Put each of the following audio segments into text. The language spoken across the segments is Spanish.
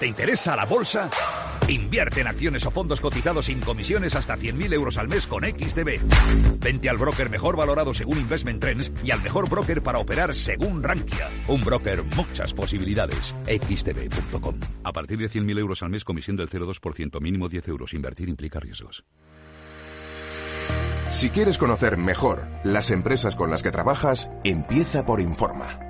¿Te interesa la bolsa? Invierte en acciones o fondos cotizados sin comisiones hasta 100.000 euros al mes con XTB. Vente al broker mejor valorado según Investment Trends y al mejor broker para operar según Rankia. Un broker, muchas posibilidades. XTB.com. A partir de 100.000 euros al mes, comisión del 0,2%, mínimo 10 euros. Invertir implica riesgos. Si quieres conocer mejor las empresas con las que trabajas, empieza por Informa.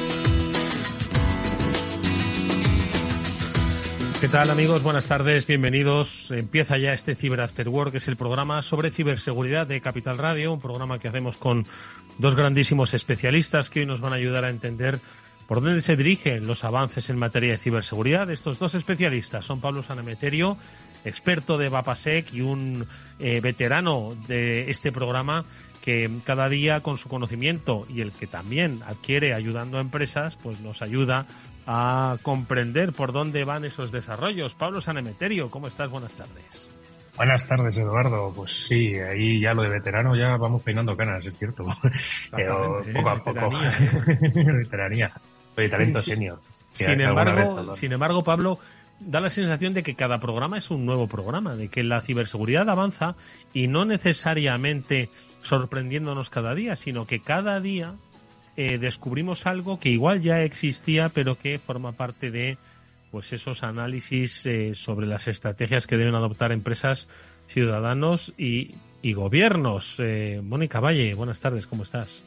¿Qué tal amigos? Buenas tardes, bienvenidos. Empieza ya este Cyber que es el programa sobre ciberseguridad de Capital Radio, un programa que hacemos con dos grandísimos especialistas que hoy nos van a ayudar a entender por dónde se dirigen los avances en materia de ciberseguridad. Estos dos especialistas son Pablo Sanemeterio, experto de Vapasec y un eh, veterano de este programa que cada día con su conocimiento y el que también adquiere ayudando a empresas, pues nos ayuda a comprender por dónde van esos desarrollos. Pablo Sanemeterio, ¿cómo estás? Buenas tardes. Buenas tardes, Eduardo. Pues sí, ahí ya lo de veterano ya vamos peinando canas, es cierto. Pero poco a poco. Veteranía. Oye, talento senior. Sin embargo, sin embargo, Pablo, da la sensación de que cada programa es un nuevo programa, de que la ciberseguridad avanza y no necesariamente sorprendiéndonos cada día, sino que cada día eh, descubrimos algo que igual ya existía, pero que forma parte de pues esos análisis eh, sobre las estrategias que deben adoptar empresas, ciudadanos y, gobiernos. Eh, Mónica Valle, buenas tardes, ¿cómo estás?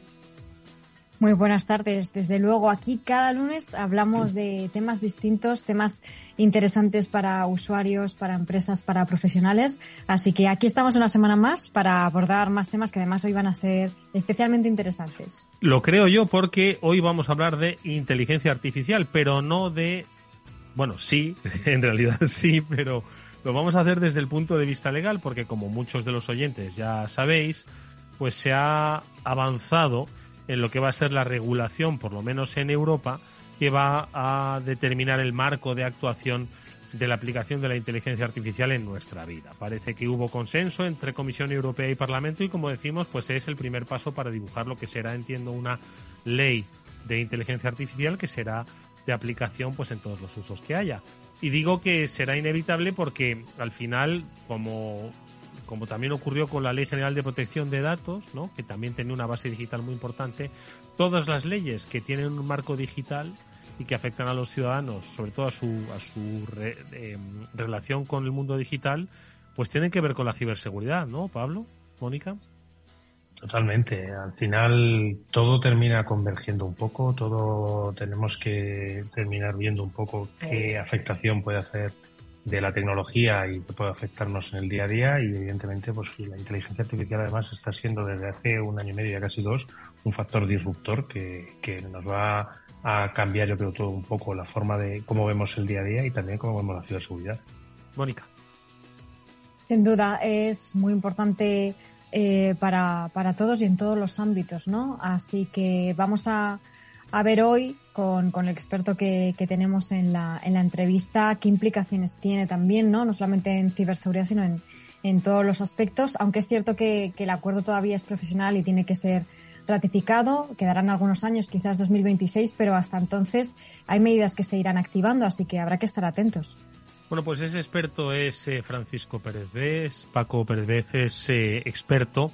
Muy buenas tardes. Desde luego, aquí cada lunes hablamos de temas distintos, temas interesantes para usuarios, para empresas, para profesionales. Así que aquí estamos una semana más para abordar más temas que además hoy van a ser especialmente interesantes. Lo creo yo porque hoy vamos a hablar de inteligencia artificial, pero no de... Bueno, sí, en realidad sí, pero lo vamos a hacer desde el punto de vista legal porque como muchos de los oyentes ya sabéis, pues se ha avanzado en lo que va a ser la regulación, por lo menos en Europa, que va a determinar el marco de actuación de la aplicación de la inteligencia artificial en nuestra vida. Parece que hubo consenso entre Comisión Europea y Parlamento y como decimos, pues es el primer paso para dibujar lo que será, entiendo, una ley de inteligencia artificial que será de aplicación pues en todos los usos que haya. Y digo que será inevitable porque al final, como como también ocurrió con la Ley General de Protección de Datos, ¿no? que también tiene una base digital muy importante, todas las leyes que tienen un marco digital y que afectan a los ciudadanos, sobre todo a su, a su em, relación con el mundo digital, pues tienen que ver con la ciberseguridad, ¿no, Pablo? Mónica. Totalmente. Al final todo termina convergiendo un poco, todo tenemos que terminar viendo un poco qué afectación puede hacer de la tecnología y que puede afectarnos en el día a día y evidentemente pues la inteligencia artificial además está siendo desde hace un año y medio ya casi dos un factor disruptor que, que nos va a cambiar yo creo todo un poco la forma de cómo vemos el día a día y también cómo vemos la ciberseguridad. Mónica. Sin duda es muy importante eh, para, para todos y en todos los ámbitos, ¿no? Así que vamos a, a ver hoy con, con el experto que, que tenemos en la, en la entrevista qué implicaciones tiene también, ¿no? No solamente en ciberseguridad, sino en, en todos los aspectos, aunque es cierto que, el acuerdo todavía es profesional y tiene que ser ratificado, quedarán algunos años, quizás 2026, pero hasta entonces hay medidas que se irán activando, así que habrá que estar atentos. Bueno, pues ese experto es eh, Francisco Pérez Vez. Paco Pérez Vez es eh, experto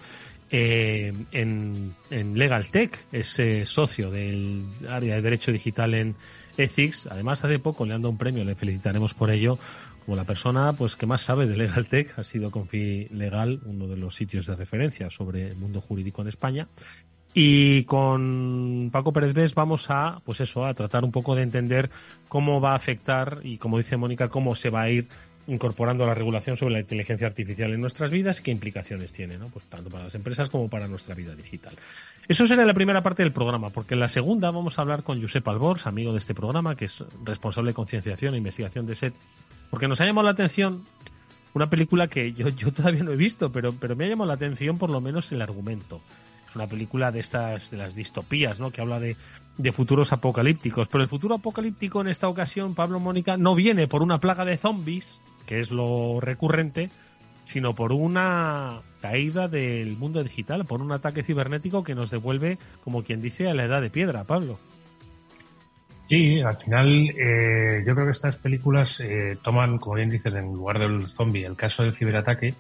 eh, en, en Legal es socio del área de Derecho Digital en Ethics. Además, hace poco le han dado un premio, le felicitaremos por ello, como la persona pues que más sabe de Legal Tech, ha sido Confi Legal, uno de los sitios de referencia sobre el mundo jurídico en España. Y con Paco Pérez Vés vamos a, pues eso, a tratar un poco de entender cómo va a afectar y, como dice Mónica, cómo se va a ir incorporando la regulación sobre la inteligencia artificial en nuestras vidas y qué implicaciones tiene, ¿no? Pues tanto para las empresas como para nuestra vida digital. Eso será la primera parte del programa, porque en la segunda vamos a hablar con Josep Albors, amigo de este programa, que es responsable de concienciación e investigación de SET Porque nos ha llamado la atención una película que yo, yo todavía no he visto, pero, pero me ha llamado la atención por lo menos el argumento. Es una película de estas, de las distopías, ¿no? Que habla de, de futuros apocalípticos. Pero el futuro apocalíptico en esta ocasión, Pablo Mónica, no viene por una plaga de zombies, que es lo recurrente, sino por una caída del mundo digital, por un ataque cibernético que nos devuelve, como quien dice, a la edad de piedra, Pablo. Sí, al final eh, yo creo que estas películas eh, toman, como bien dices, en lugar del zombie, el caso del ciberataque.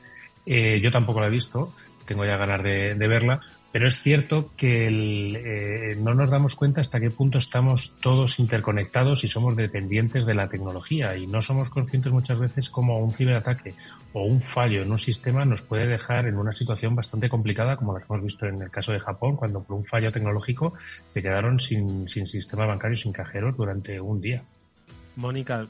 Eh, yo tampoco la he visto, tengo ya ganas de, de verla, pero es cierto que eh, no nos damos cuenta hasta qué punto estamos todos interconectados y somos dependientes de la tecnología y no somos conscientes muchas veces como un ciberataque o un fallo en un sistema nos puede dejar en una situación bastante complicada como la que hemos visto en el caso de Japón cuando por un fallo tecnológico se quedaron sin, sin sistema bancario, sin cajeros durante un día. Mónica,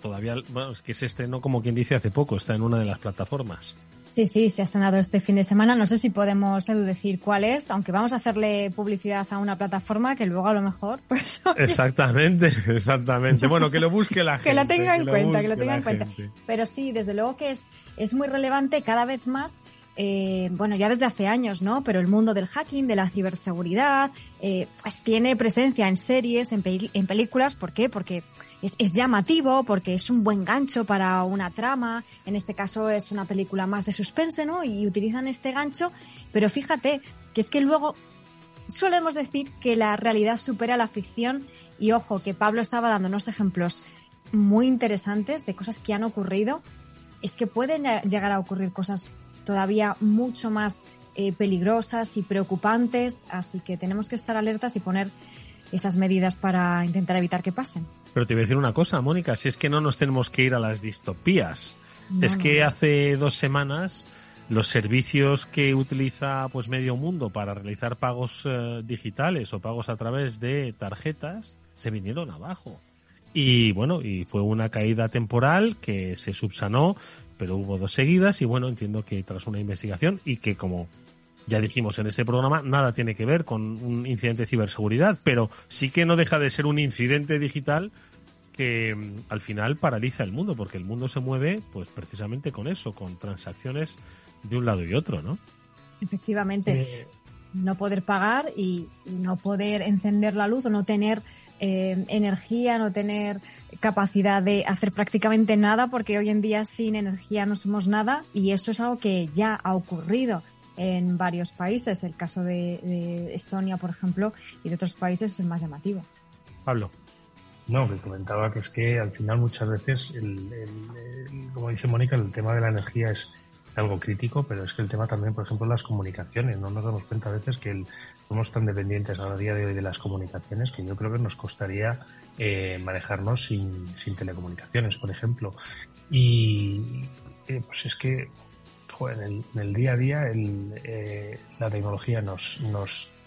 todavía, bueno, es que se estrenó como quien dice hace poco, está en una de las plataformas. Sí, sí, se ha estrenado este fin de semana. No sé si podemos Edu, decir cuál es, aunque vamos a hacerle publicidad a una plataforma que luego a lo mejor. Pues, exactamente, exactamente. Bueno, que lo busque la gente. que lo tenga en cuenta, que lo tenga en cuenta. Pero sí, desde luego que es, es muy relevante cada vez más eh, bueno, ya desde hace años, ¿no? Pero el mundo del hacking, de la ciberseguridad, eh, pues tiene presencia en series, en, en películas. ¿Por qué? Porque es, es, llamativo, porque es un buen gancho para una trama. En este caso es una película más de suspense, ¿no? Y utilizan este gancho. Pero fíjate que es que luego solemos decir que la realidad supera la ficción. Y ojo, que Pablo estaba dando unos ejemplos muy interesantes de cosas que han ocurrido. Es que pueden llegar a ocurrir cosas todavía mucho más eh, peligrosas y preocupantes, así que tenemos que estar alertas y poner esas medidas para intentar evitar que pasen. Pero te voy a decir una cosa, Mónica, si es que no nos tenemos que ir a las distopías. es que hace dos semanas los servicios que utiliza pues medio mundo para realizar pagos eh, digitales o pagos a través de tarjetas se vinieron abajo. Y bueno, y fue una caída temporal que se subsanó, pero hubo dos seguidas y bueno, entiendo que tras una investigación y que como ya dijimos en este programa, nada tiene que ver con un incidente de ciberseguridad, pero sí que no deja de ser un incidente digital que mm, al final paraliza el mundo, porque el mundo se mueve pues precisamente con eso, con transacciones de un lado y otro, ¿no? Efectivamente. Eh, no poder pagar y no poder encender la luz o no tener eh, energía, no tener capacidad de hacer prácticamente nada, porque hoy en día sin energía no somos nada y eso es algo que ya ha ocurrido en varios países. El caso de, Estonia, por ejemplo, y de otros países es más llamativo. Pablo. No, que comentaba que es que al final muchas veces, como dice Mónica, el tema de la energía es algo crítico, pero es que el tema también, por ejemplo, las comunicaciones. No nos damos cuenta a veces que somos tan dependientes a día de hoy de las comunicaciones que yo creo que nos costaría eh, manejarnos sin, sin, telecomunicaciones, por ejemplo. Y eh, pues es que en, el, día a día el, eh, la tecnología nos, nos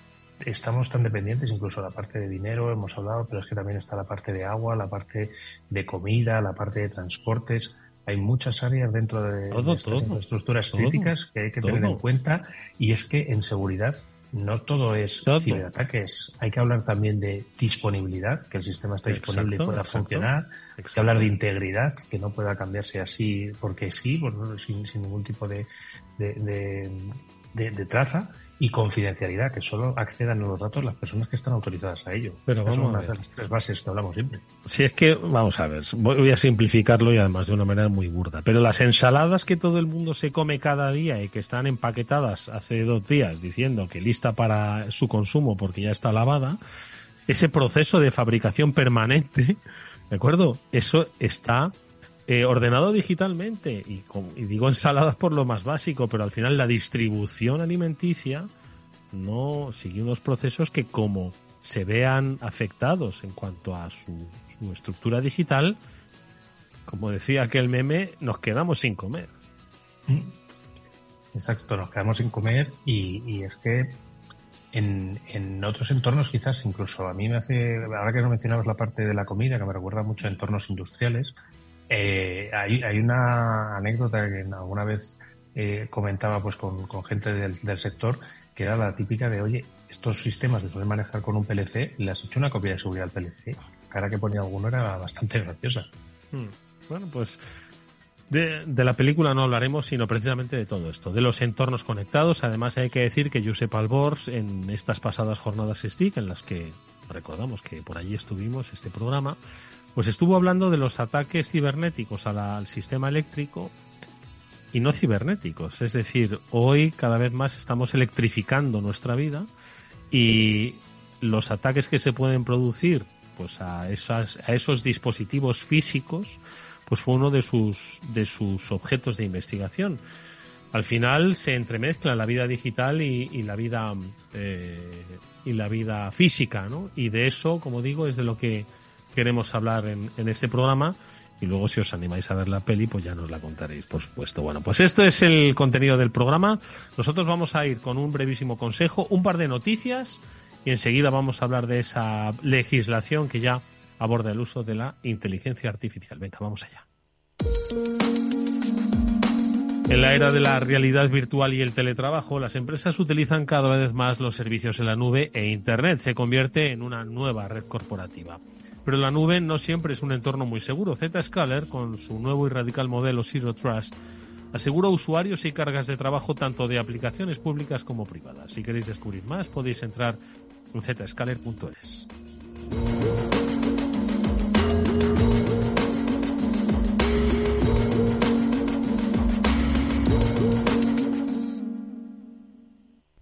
estamos tan dependientes, incluso la parte de dinero hemos hablado, pero es que también está la parte de agua, la parte de comida, la parte de transportes. Hay muchas áreas dentro de, estas infraestructuras críticas que hay que tener en cuenta y es que en seguridad no todo es ciberataques. Hay que hablar también de disponibilidad, que el sistema esté disponible y pueda funcionar. Hay que hablar de integridad, que no pueda cambiarse así porque sí, sin, sin ningún tipo de, de, de traza y confidencialidad, que solo accedan a los datos las personas que están autorizadas a ello. Pero vamos una de las tres bases que hablamos siempre. Si es que, vamos a ver, voy a simplificarlo y además de una manera muy burda, pero las ensaladas que todo el mundo se come cada día y que están empaquetadas hace dos días diciendo que lista para su consumo porque ya está lavada, ese proceso de fabricación permanente, ¿de acuerdo? Eso está eh, ordenado digitalmente y, digo ensaladas por lo más básico, pero al final la distribución alimenticia no sigue unos procesos que como se vean afectados en cuanto a su, estructura digital, como decía aquel meme, nos quedamos sin comer. Mm. Exacto, nos quedamos sin comer y, y es que en, en, otros entornos quizás incluso a mí me hace, ahora que no mencionabas la parte de la comida, que me recuerda mucho a entornos industriales, eh, hay, una anécdota que alguna vez eh, comentaba pues con, gente del, del, sector que era la típica de oye estos sistemas se suelen manejar con un PLC le has hecho una copia de seguridad al PLC la cara que ponía alguno era bastante graciosa hmm. Bueno, pues de, la película no hablaremos, sino precisamente de todo esto, de los entornos conectados. Además, hay que decir que Josep Albors, en estas pasadas jornadas STIC, en las que recordamos que por allí estuvimos, este programa, pues estuvo hablando de los ataques cibernéticos al sistema eléctrico y no cibernéticos. Es decir, hoy cada vez más estamos electrificando nuestra vida y los ataques que se pueden producir pues a, esas, a esos dispositivos físicos pues fue uno de sus, de sus objetos de investigación. Al final se entremezcla la vida digital y, y la vida eh, y la vida física, ¿no? Y de eso, como digo, es de lo que queremos hablar en, este programa. Y luego, si os animáis a ver la peli, pues ya nos la contaréis, por supuesto. Bueno, pues esto es el contenido del programa. Nosotros vamos a ir con un brevísimo consejo, un par de noticias y enseguida vamos a hablar de esa legislación que ya aborda el uso de la inteligencia artificial. Venga, vamos allá. En la era de la realidad virtual y el teletrabajo, las empresas utilizan cada vez más los servicios en la nube e Internet se convierte en una nueva red corporativa. Pero la nube no siempre es un entorno muy seguro. Zscaler, con su nuevo y radical modelo Zero Trust, asegura usuarios y cargas de trabajo tanto de aplicaciones públicas como privadas. Si queréis descubrir más, podéis entrar en zscaler.es.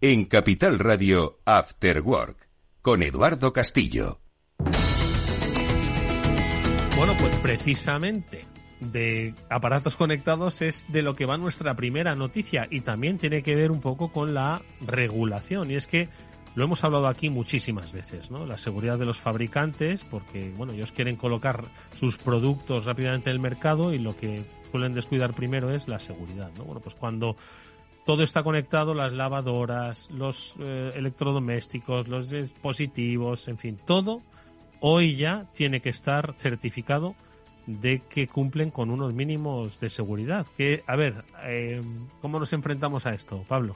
En Capital Radio After Work con Eduardo Castillo. Bueno, pues precisamente de aparatos conectados es de lo que va nuestra primera noticia y también tiene que ver un poco con la regulación. Y es que lo hemos hablado aquí muchísimas veces, ¿no? La seguridad de los fabricantes, porque, bueno, ellos quieren colocar sus productos rápidamente en el mercado y lo que suelen descuidar primero es la seguridad, ¿no? Bueno, pues cuando todo está conectado, las lavadoras, los eh, electrodomésticos, los dispositivos, en fin, todo hoy ya tiene que estar certificado de que cumplen con unos mínimos de seguridad. Que, a ver, eh, ¿cómo nos enfrentamos a esto, Pablo?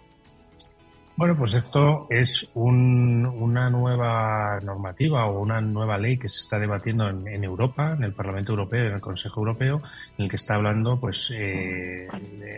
Bueno, pues esto es una nueva normativa o una nueva ley que se está debatiendo en, Europa, en el Parlamento Europeo, en el Consejo Europeo, en el que está hablando, pues, eh,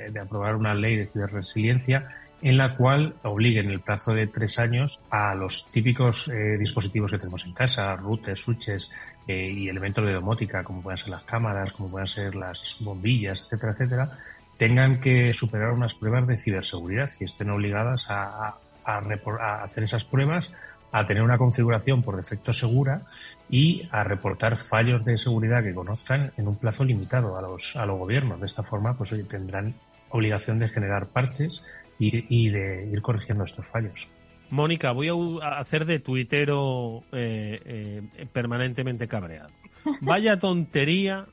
de, aprobar una ley de ciberresiliencia en la cual obligue en el plazo de tres años a los típicos eh, dispositivos que tenemos en casa, routers, switches eh, y elementos de domótica, como pueden ser las cámaras, como pueden ser las bombillas, etcétera, etcétera, tengan que superar unas pruebas de ciberseguridad y estén obligadas a, hacer esas pruebas, a tener una configuración por defecto segura y a reportar fallos de seguridad que conozcan en un plazo limitado a los, a los gobiernos. De esta forma, pues tendrán obligación de generar parches y, de ir corrigiendo estos fallos. Mónica, voy a hacer de tuitero eh, eh, permanentemente cabreado. Vaya tontería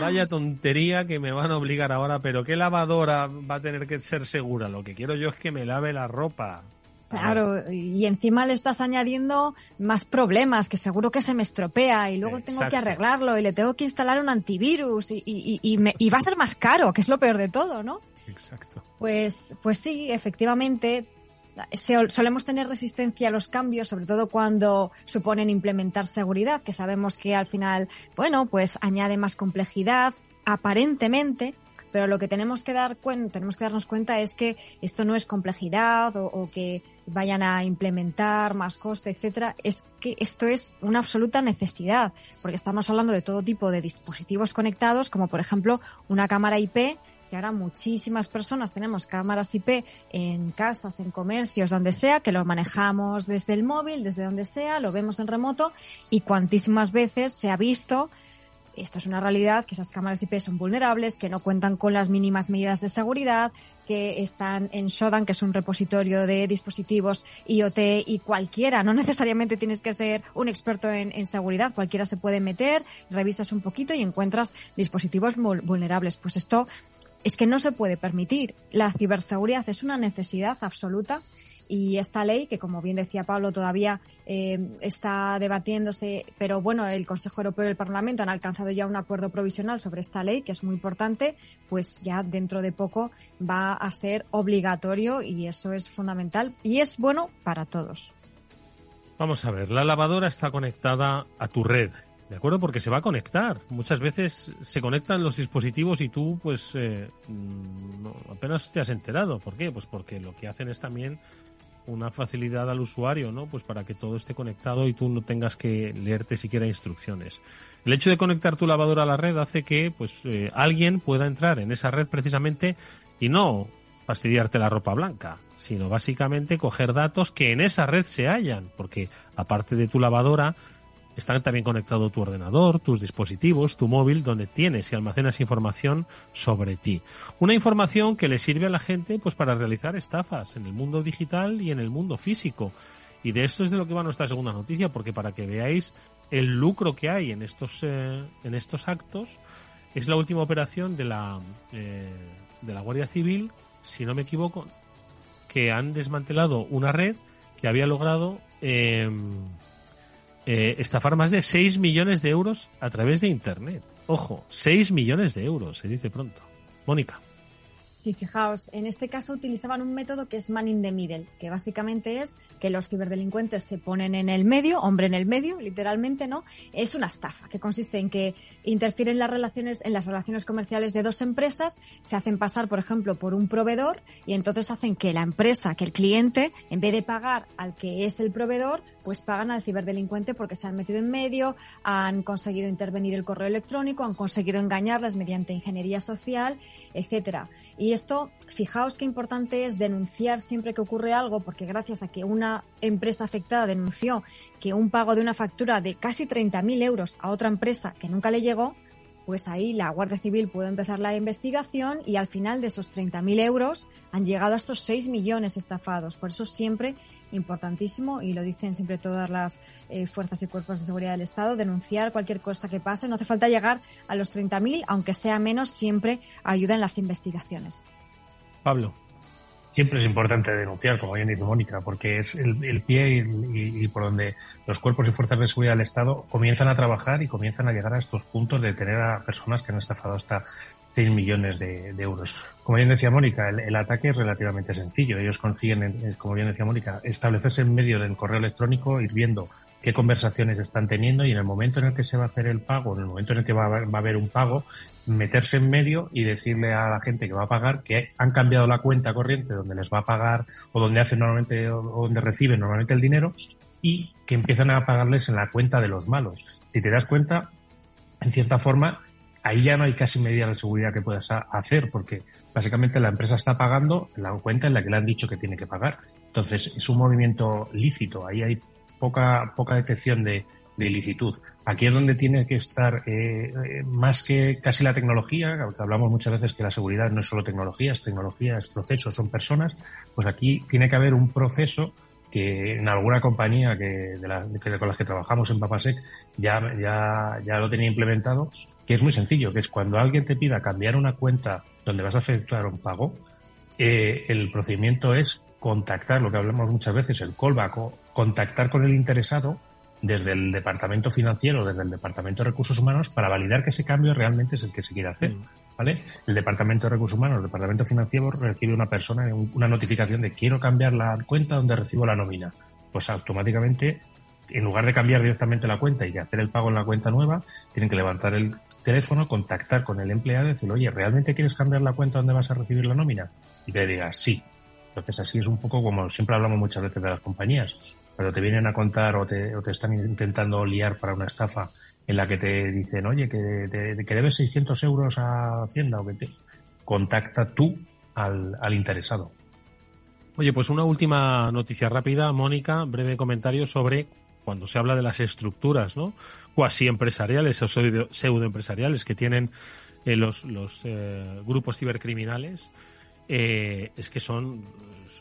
Vaya tontería que me van a obligar ahora, pero ¿qué lavadora va a tener que ser segura? Lo que quiero yo es que me lave la ropa. Claro, y encima le estás añadiendo más problemas, que seguro que se me estropea y luego tengo que arreglarlo y le tengo que instalar un antivirus y, y, y, va a ser más caro, que es lo peor de todo, ¿no? Exacto. Pues, pues sí, efectivamente, solemos tener resistencia a los cambios, sobre todo cuando suponen implementar seguridad, que sabemos que al final, bueno, pues añade más complejidad, aparentemente, pero lo que tenemos que dar tenemos que darnos cuenta es que esto no es complejidad o, que vayan a implementar más coste, etcétera, es que esto es una absoluta necesidad, porque estamos hablando de todo tipo de dispositivos conectados, como por ejemplo una cámara IP que ahora muchísimas personas tenemos cámaras IP en casas, en comercios, donde sea, que lo manejamos desde el móvil, desde donde sea, lo vemos en remoto y cuantísimas veces se ha visto esto es una realidad, que esas cámaras IP son vulnerables, que no cuentan con las mínimas medidas de seguridad, que están en Shodan, que es un repositorio de dispositivos IoT y cualquiera, no necesariamente tienes que ser un experto en, en seguridad, cualquiera se puede meter, revisas un poquito y encuentras dispositivos vulnerables. Pues esto es que no se puede permitir. La ciberseguridad es una necesidad absoluta y esta ley, que como bien decía Pablo, todavía eh, está debatiéndose, pero bueno, el Consejo Europeo y el Parlamento han alcanzado ya un acuerdo provisional sobre esta ley, que es muy importante, pues ya dentro de poco va a ser obligatorio y eso es fundamental y es bueno para todos. Vamos a ver, la lavadora está conectada a tu red ¿De acuerdo? Porque se va a conectar. Muchas veces se conectan los dispositivos y tú, pues, eh, apenas te has enterado. ¿Por qué? Pues porque lo que hacen es también una facilidad al usuario, ¿no? Pues para que todo esté conectado y tú no tengas que leerte siquiera instrucciones. El hecho de conectar tu lavadora a la red hace que, pues, eh, alguien pueda entrar en esa red precisamente y no fastidiarte la ropa blanca, sino básicamente coger datos que en esa red se hallan, porque aparte de tu lavadora, están también conectados tu ordenador, tus dispositivos, tu móvil, donde tienes y almacenas información sobre ti. Una información que le sirve a la gente pues para realizar estafas en el mundo digital y en el mundo físico. Y de esto es de lo que va nuestra segunda noticia, porque para que veáis el lucro que hay en estos, eh, en estos actos, es la última operación de la, eh, de la Guardia Civil, si no me equivoco, que han desmantelado una red que había logrado eh, eh, estafar más de 6 millones de euros a través de Internet. Ojo, 6 millones de euros, se dice pronto. Mónica. Sí, fijaos, en este caso utilizaban un método que es man in the middle, que básicamente es que los ciberdelincuentes se ponen en el medio, hombre en el medio, literalmente, ¿no? Es una estafa que consiste en que interfieren las relaciones, en las relaciones comerciales de dos empresas, se hacen pasar, por ejemplo, por un proveedor y entonces hacen que la empresa, que el cliente, en vez de pagar al que es el proveedor, pues pagan al ciberdelincuente porque se han metido en medio, han conseguido intervenir el correo electrónico, han conseguido engañarlas mediante ingeniería social, etcétera. Esto, fijaos qué importante es denunciar siempre que ocurre algo, porque gracias a que una empresa afectada denunció que un pago de una factura de casi 30.000 euros a otra empresa que nunca le llegó, pues ahí la Guardia Civil pudo empezar la investigación y al final de esos 30.000 euros han llegado a estos 6 millones estafados. Por eso siempre importantísimo y lo dicen siempre todas las eh, fuerzas y cuerpos de seguridad del Estado, denunciar cualquier cosa que pase. No hace falta llegar a los 30.000, aunque sea menos, siempre ayuda en las investigaciones. Pablo. Siempre es importante denunciar, como bien dice Mónica, porque es el, pie y, por donde los cuerpos y fuerzas de seguridad del Estado comienzan a trabajar y comienzan a llegar a estos puntos de tener a personas que han estafado hasta 6 millones de, euros. Como bien decía Mónica, el, ataque es relativamente sencillo. Ellos consiguen, como bien decía Mónica, establecerse en medio del correo electrónico, ir viendo qué conversaciones están teniendo y en el momento en el que se va a hacer el pago, en el momento en el que va a haber, un pago, meterse en medio y decirle a la gente que va a pagar que han cambiado la cuenta corriente donde les va a pagar o donde hacen normalmente o donde reciben normalmente el dinero y que empiezan a pagarles en la cuenta de los malos. Si te das cuenta, en cierta forma, ahí ya no hay casi medida de seguridad que puedas hacer, porque básicamente la empresa está pagando la cuenta en la que le han dicho que tiene que pagar. Entonces, es un movimiento lícito, ahí hay poca, poca detección de, ilicitud. Aquí es donde tiene que estar eh, eh, más que casi la tecnología, que hablamos muchas veces que la seguridad no es solo tecnología, es tecnología, es proceso, son personas, pues aquí tiene que haber un proceso que en alguna compañía que, de la, con las que trabajamos en Papasec ya, ya, ya lo tenía implementado, que es muy sencillo, que es cuando alguien te pida cambiar una cuenta donde vas a efectuar un pago, eh, el procedimiento es contactar, lo que hablamos muchas veces, el callback, o contactar con el interesado desde el departamento financiero, desde el departamento de recursos humanos, para validar que ese cambio realmente es el que se quiere hacer. Mm. ¿vale? El Departamento de Recursos Humanos, el Departamento Financiero recibe una persona, una notificación de quiero cambiar la cuenta donde recibo la nómina. Pues automáticamente, en lugar de cambiar directamente la cuenta y de hacer el pago en la cuenta nueva, tienen que levantar el teléfono, contactar con el empleado y decirle, oye, ¿realmente quieres cambiar la cuenta donde vas a recibir la nómina? Y te diga, sí. Entonces así es un poco como siempre hablamos muchas veces de las compañías. Pero te vienen a contar o te, o te están intentando liar para una estafa en la que te dicen, oye, que, que debes 600 euros a Hacienda o que te contacta tú al, al interesado. Oye, pues una última noticia rápida, Mónica, breve comentario sobre cuando se habla de las estructuras, ¿no? Cuasi empresariales o pseudo empresariales que tienen eh, los, los eh, grupos cibercriminales, eh, es que son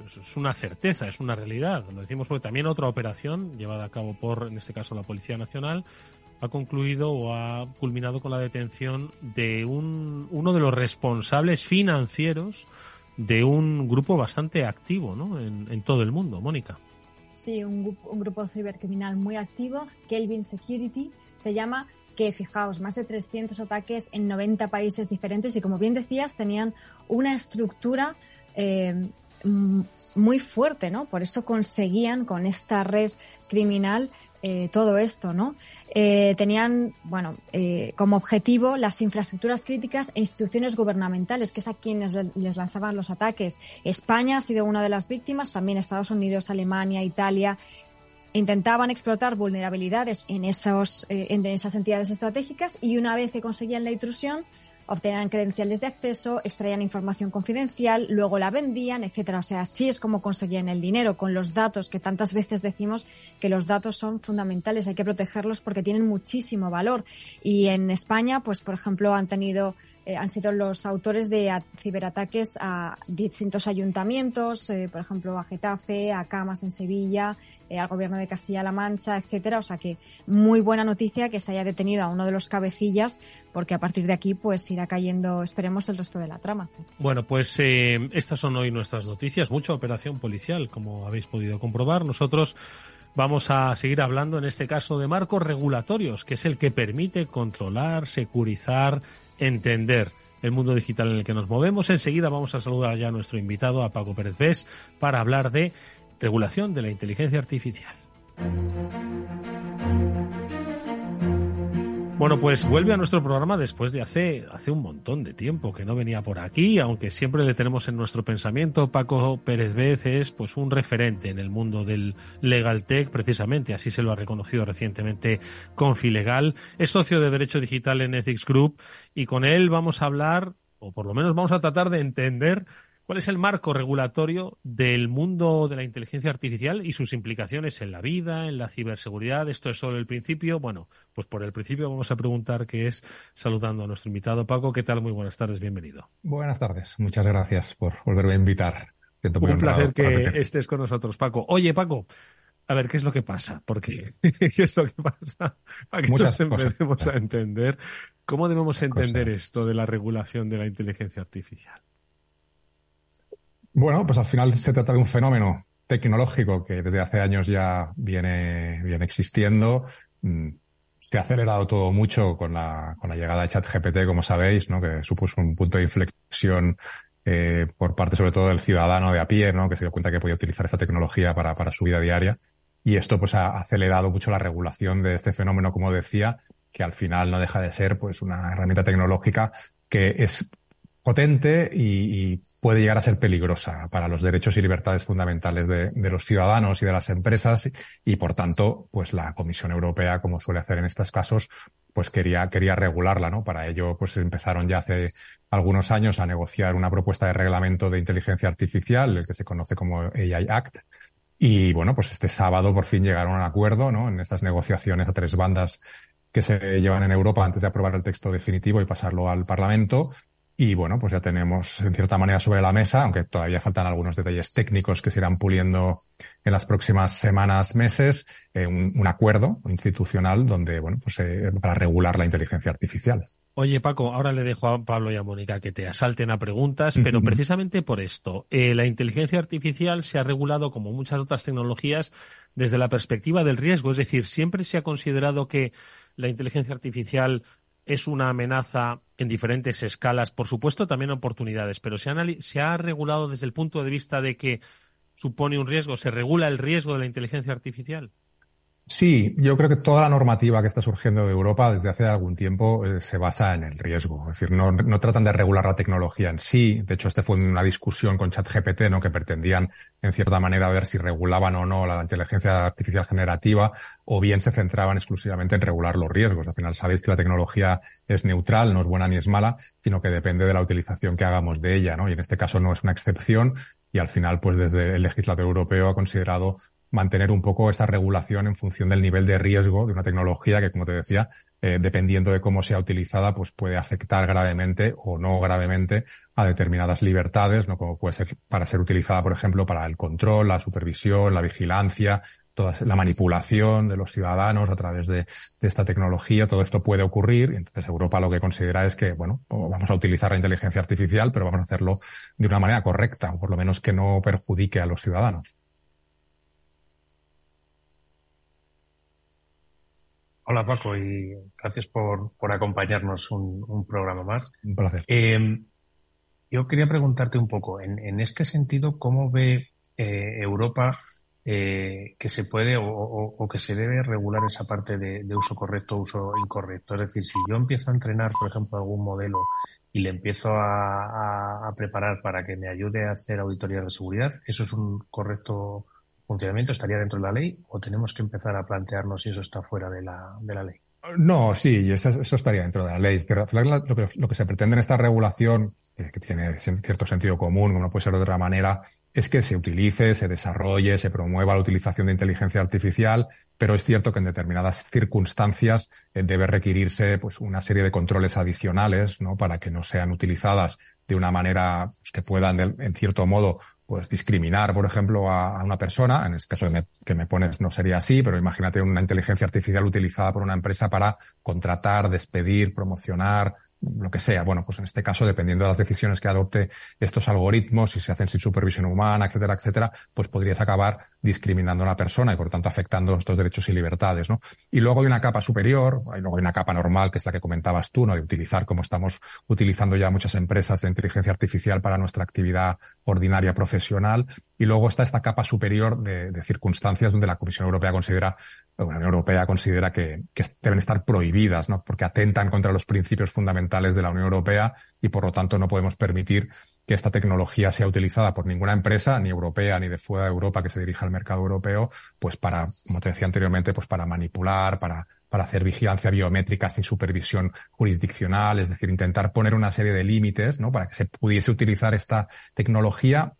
es una certeza, es una realidad. Lo decimos porque también otra operación llevada a cabo por, en este caso, la Policía Nacional, ha concluido o ha culminado con la detención de un, uno de los responsables financieros de un grupo bastante activo ¿no? en, todo el mundo. Mónica. Sí, un, un grupo cibercriminal muy activo, Kelvin Security, se llama que fijaos, más de 300 ataques en 90 países diferentes y como bien decías, tenían una estructura eh, muy fuerte, ¿no? Por eso conseguían con esta red criminal eh, todo esto, ¿no? Eh, tenían, bueno, como objetivo las infraestructuras críticas e instituciones gubernamentales, que es a quienes les lanzaban los ataques. España ha sido una de las víctimas, también Estados Unidos, Alemania, Italia. Intentaban explotar vulnerabilidades en, esos, en esas entidades estratégicas y una vez que conseguían la intrusión, obtenían credenciales de acceso, extraían información confidencial, luego la vendían, etcétera. O sea, así es como conseguían el dinero, con los datos, que tantas veces decimos que los datos son fundamentales, hay que protegerlos porque tienen muchísimo valor. Y en España, pues, por ejemplo, han tenido eh, han sido los autores de ciberataques a distintos ayuntamientos, eh, por ejemplo, a Getafe, a Camas en Sevilla, eh, al gobierno de Castilla-La Mancha, etcétera. O sea que muy buena noticia que se haya detenido a uno de los cabecillas, porque a partir de aquí, pues irá cayendo, esperemos, el resto de la trama. Bueno, pues estas son hoy nuestras noticias. Mucha operación policial, como habéis podido comprobar. Nosotros Vamos a seguir hablando en este caso de marcos regulatorios, que es el que permite controlar, securizar entender el mundo digital en el que nos movemos. Enseguida vamos a saludar ya a nuestro invitado, a Paco Pérez Vés, para hablar de regulación de la inteligencia artificial. Bueno, pues vuelve a nuestro programa después de hace, hace un montón de tiempo que no venía por aquí, aunque siempre le tenemos en nuestro pensamiento. Paco Pérez Vez es pues un referente en el mundo del legal tech, precisamente, así se lo ha reconocido recientemente Confilegal. Es socio de Derecho Digital en Ethics Group y con él vamos a hablar, o por lo menos vamos a tratar de entender ¿Cuál es el marco regulatorio del mundo de la inteligencia artificial y sus implicaciones en la vida, en la ciberseguridad? Esto es solo el principio. Bueno, pues por el principio vamos a preguntar qué es, saludando a nuestro invitado Paco. ¿Qué tal? Muy buenas tardes, bienvenido. Buenas tardes, muchas gracias por volverme a invitar. Un placer que estés con nosotros, Paco. Oye, Paco, a ver, ¿qué es lo que pasa? Porque, ¿qué es lo que pasa? Para que Muchas nos empecemos a entender cómo debemos entender esto de la regulación de la inteligencia artificial. Bueno, pues al final se trata de un fenómeno tecnológico que desde hace años ya viene, viene existiendo. Mm, se ha acelerado todo mucho con la, con la llegada de ChatGPT, como sabéis, ¿no? que supuso un punto de inflexión eh, por parte sobre todo del ciudadano de a pie, ¿no? que se dio cuenta que podía utilizar esta tecnología para, para su vida diaria. Y esto pues ha acelerado mucho la regulación de este fenómeno, como decía, que al final no deja de ser pues una herramienta tecnológica que es potente y, puede llegar a ser peligrosa para los derechos y libertades fundamentales de, los ciudadanos y de las empresas. Y por tanto pues la Comisión Europea como suele hacer en estos casos pues quería quería regularla no para ello pues empezaron ya hace algunos años a negociar una propuesta de reglamento de inteligencia artificial el que se conoce como AI Act. Y bueno pues este sábado por fin llegaron a un acuerdo no en estas negociaciones a tres bandas que se llevan en Europa antes de aprobar el texto definitivo y pasarlo al Parlamento y bueno, pues ya tenemos en cierta manera sobre la mesa, aunque todavía faltan algunos detalles técnicos que se irán puliendo en las próximas semanas, meses, eh, un, acuerdo institucional donde, bueno, pues eh, para regular la inteligencia artificial. Oye, Paco, ahora le dejo a Pablo y a Mónica que te asalten a preguntas, pero precisamente por esto, eh, la inteligencia artificial se ha regulado como muchas otras tecnologías desde la perspectiva del riesgo, es decir, siempre se ha considerado que la inteligencia artificial es una amenaza en diferentes escalas, por supuesto también oportunidades, pero se ha, se ha regulado desde el punto de vista de que supone un riesgo, se regula el riesgo de la inteligencia artificial. Sí, yo creo que toda la normativa que está surgiendo de Europa desde hace algún tiempo eh, se basa en el riesgo. Es decir, no, no, tratan de regular la tecnología en sí. De hecho, este fue una discusión con ChatGPT, ¿no? Que pretendían, en cierta manera, ver si regulaban o no la inteligencia artificial generativa o bien se centraban exclusivamente en regular los riesgos. Al final sabéis que la tecnología es neutral, no es buena ni es mala, sino que depende de la utilización que hagamos de ella, ¿no? Y en este caso no es una excepción y al final, pues desde el legislador europeo ha considerado mantener un poco esta regulación en función del nivel de riesgo de una tecnología que, como te decía, eh, dependiendo de cómo sea utilizada, pues puede afectar gravemente o no gravemente a determinadas libertades, ¿no? Como puede ser para ser utilizada, por ejemplo, para el control, la supervisión, la vigilancia, toda la manipulación de los ciudadanos a través de, de, esta tecnología, todo esto puede ocurrir. Entonces Europa lo que considera es que, bueno, vamos a utilizar la inteligencia artificial, pero vamos a hacerlo de una manera correcta, o por lo menos que no perjudique a los ciudadanos. Hola Paco y gracias por, por acompañarnos un, un, programa más. Un placer. Eh, yo quería preguntarte un poco, en, en este sentido, ¿cómo ve eh, Europa eh, que se puede o, que se debe regular esa parte de, uso correcto o uso incorrecto. Es decir, si yo empiezo a entrenar, por ejemplo, algún modelo y le empiezo a, preparar para que me ayude a hacer auditorías de seguridad, ¿eso es un correcto funcionamiento? ¿Estaría dentro de la ley o tenemos que empezar a plantearnos si eso está fuera de la, de la ley? No, sí, eso, estaría dentro de la ley. Lo que, se pretende en esta regulación, que tiene cierto sentido común, como no puede ser de otra manera, es que se utilice, se desarrolle, se promueva la utilización de inteligencia artificial, pero es cierto que en determinadas circunstancias eh, debe requerirse pues, una serie de controles adicionales ¿no? para que no sean utilizadas de una manera pues, que puedan, en cierto modo, pues discriminar, por ejemplo, a, una persona. En este caso que me, pones no sería así, pero imagínate una inteligencia artificial utilizada por una empresa para contratar, despedir, promocionar, lo que sea. Bueno, pues en este caso, dependiendo de las decisiones que adopte estos algoritmos, si se hacen sin supervisión humana, etcétera, etcétera, pues podrías acabar discriminando a una persona y por tanto afectando estos derechos y libertades, ¿no? Y luego hay una capa superior, hay luego hay una capa normal, que es la que comentabas tú, ¿no? De utilizar, como estamos utilizando ya muchas empresas de inteligencia artificial para nuestra actividad ordinaria profesional. Y luego está esta capa superior de circunstancias donde la Comisión Europea considera la Unión Europea considera que, deben estar prohibidas, ¿no? porque atentan contra los principios fundamentales de la Unión Europea y por lo tanto no podemos permitir que esta tecnología sea utilizada por ninguna empresa, ni europea ni de fuera de Europa que se dirija al mercado europeo, pues para, como te decía anteriormente, pues para manipular, para, para hacer vigilancia biométrica sin supervisión jurisdiccional, es decir, intentar poner una serie de límites, ¿no? Para que se pudiese utilizar esta tecnología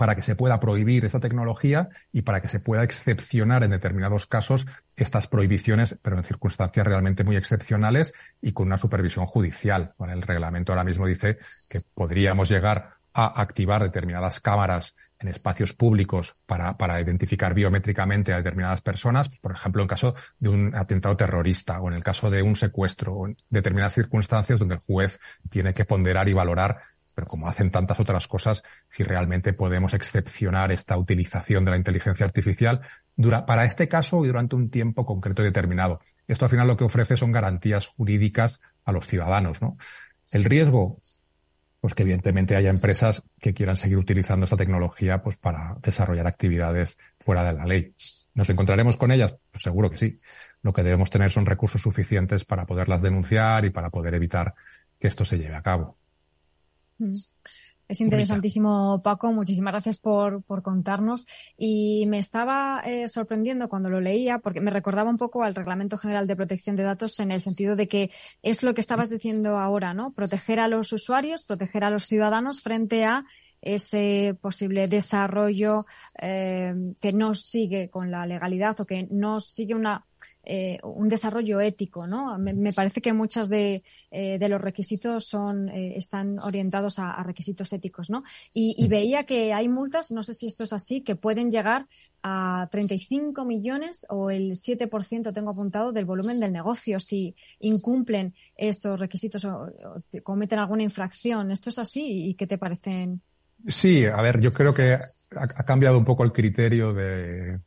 para que se pueda prohibir esta tecnología y para que se pueda excepcionar en determinados casos estas prohibiciones, pero en circunstancias realmente muy excepcionales y con una supervisión judicial. el reglamento ahora mismo dice que podríamos llegar a activar determinadas cámaras en espacios públicos para, para identificar biométricamente a determinadas personas, por ejemplo, en caso de un atentado terrorista o en el caso de un secuestro o en determinadas circunstancias donde el juez tiene que ponderar y valorar pero como hacen tantas otras cosas, si realmente podemos excepcionar esta utilización de la inteligencia artificial para este caso y durante un tiempo concreto y determinado. Esto al final lo que ofrece son garantías jurídicas a los ciudadanos, ¿no? El riesgo, pues que evidentemente haya empresas que quieran seguir utilizando esta tecnología pues para desarrollar actividades fuera de la ley. ¿Nos encontraremos con ellas? Pues seguro que sí. Lo que debemos tener son recursos suficientes para poderlas denunciar y para poder evitar que esto se lleve a cabo. Mm. Es interesantísimo, Paco. Muchísimas gracias por, contarnos. Y me estaba eh, sorprendiendo cuando lo leía, porque me recordaba un poco al Reglamento General de Protección de Datos en el sentido de que es lo que estabas diciendo ahora, ¿no? Proteger a los usuarios, proteger a los ciudadanos frente a ese posible desarrollo eh, que no sigue con la legalidad o que no sigue una eh, un desarrollo ético, ¿no? Me, parece que muchos de, eh, de los requisitos son, eh, están orientados a, requisitos éticos, ¿no? Y, veía que hay multas, no sé si esto es así, que pueden llegar a 35 millones o el 7% tengo apuntado del volumen del negocio si incumplen estos requisitos o, cometen alguna infracción. ¿Esto es así? ¿Y qué te parecen? Sí, a ver, yo creo que ha, cambiado un poco el criterio de,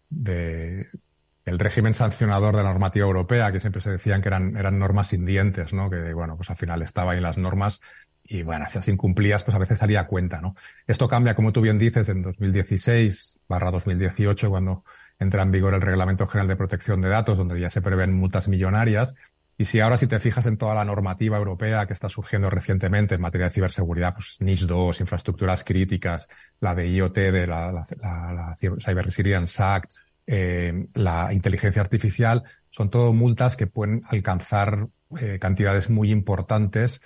el régimen sancionador de la normativa europea, que siempre se decían que eran, eran normas sin dientes, ¿no? Que, bueno, pues al final estaba ahí las normas y, bueno, si las incumplías, pues a veces salía cuenta, ¿no? Esto cambia, como tú bien dices, en 2016 barra 2018, cuando entra en vigor el Reglamento General de Protección de Datos, donde ya se prevén multas millonarias. Y si ahora si te fijas en toda la normativa europea que está surgiendo recientemente en materia de ciberseguridad, pues NIS 2, infraestructuras críticas, la de IoT de la, la, la, la Cyber Resilience Act, eh, la inteligencia artificial, son todo multas que pueden alcanzar eh, cantidades muy importantes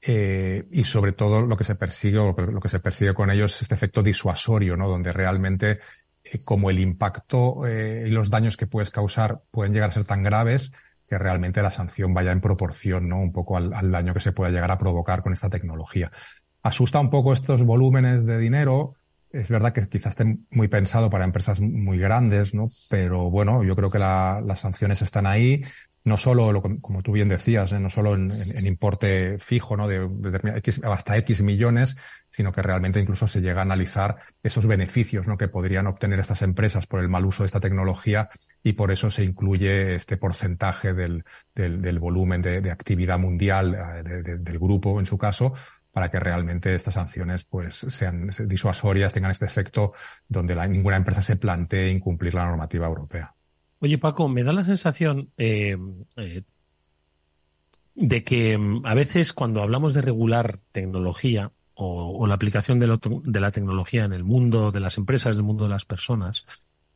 eh, y sobre todo lo que se persigue o lo que se persigue con ellos es este efecto disuasorio, ¿no? Donde realmente como el impacto y los daños que puedes causar pueden llegar a ser tan graves que realmente la sanción vaya en proporción, ¿no? Un poco al, al daño que se pueda llegar a provocar con esta tecnología. Asusta un poco estos volúmenes de dinero, es verdad que quizás esté muy pensado para empresas muy grandes, ¿no? Pero bueno, yo creo que las sanciones están ahí, no solo, lo, como tú bien decías, ¿eh? no solo en, importe fijo, ¿no? De, hasta X millones, sino que realmente incluso se llega a analizar esos beneficios, ¿no? Que podrían obtener estas empresas por el mal uso de esta tecnología y por eso se incluye este porcentaje del, del, volumen de, actividad mundial eh, del grupo, en su caso, para que realmente estas sanciones pues sean disuasorias, tengan este efecto donde ninguna empresa se plantee incumplir la normativa europea. Oye, Paco, me da la sensación eh, eh, de que mm, a veces cuando hablamos de regular tecnología o, la aplicación de, la tecnología en el mundo de las empresas, en el mundo de las personas,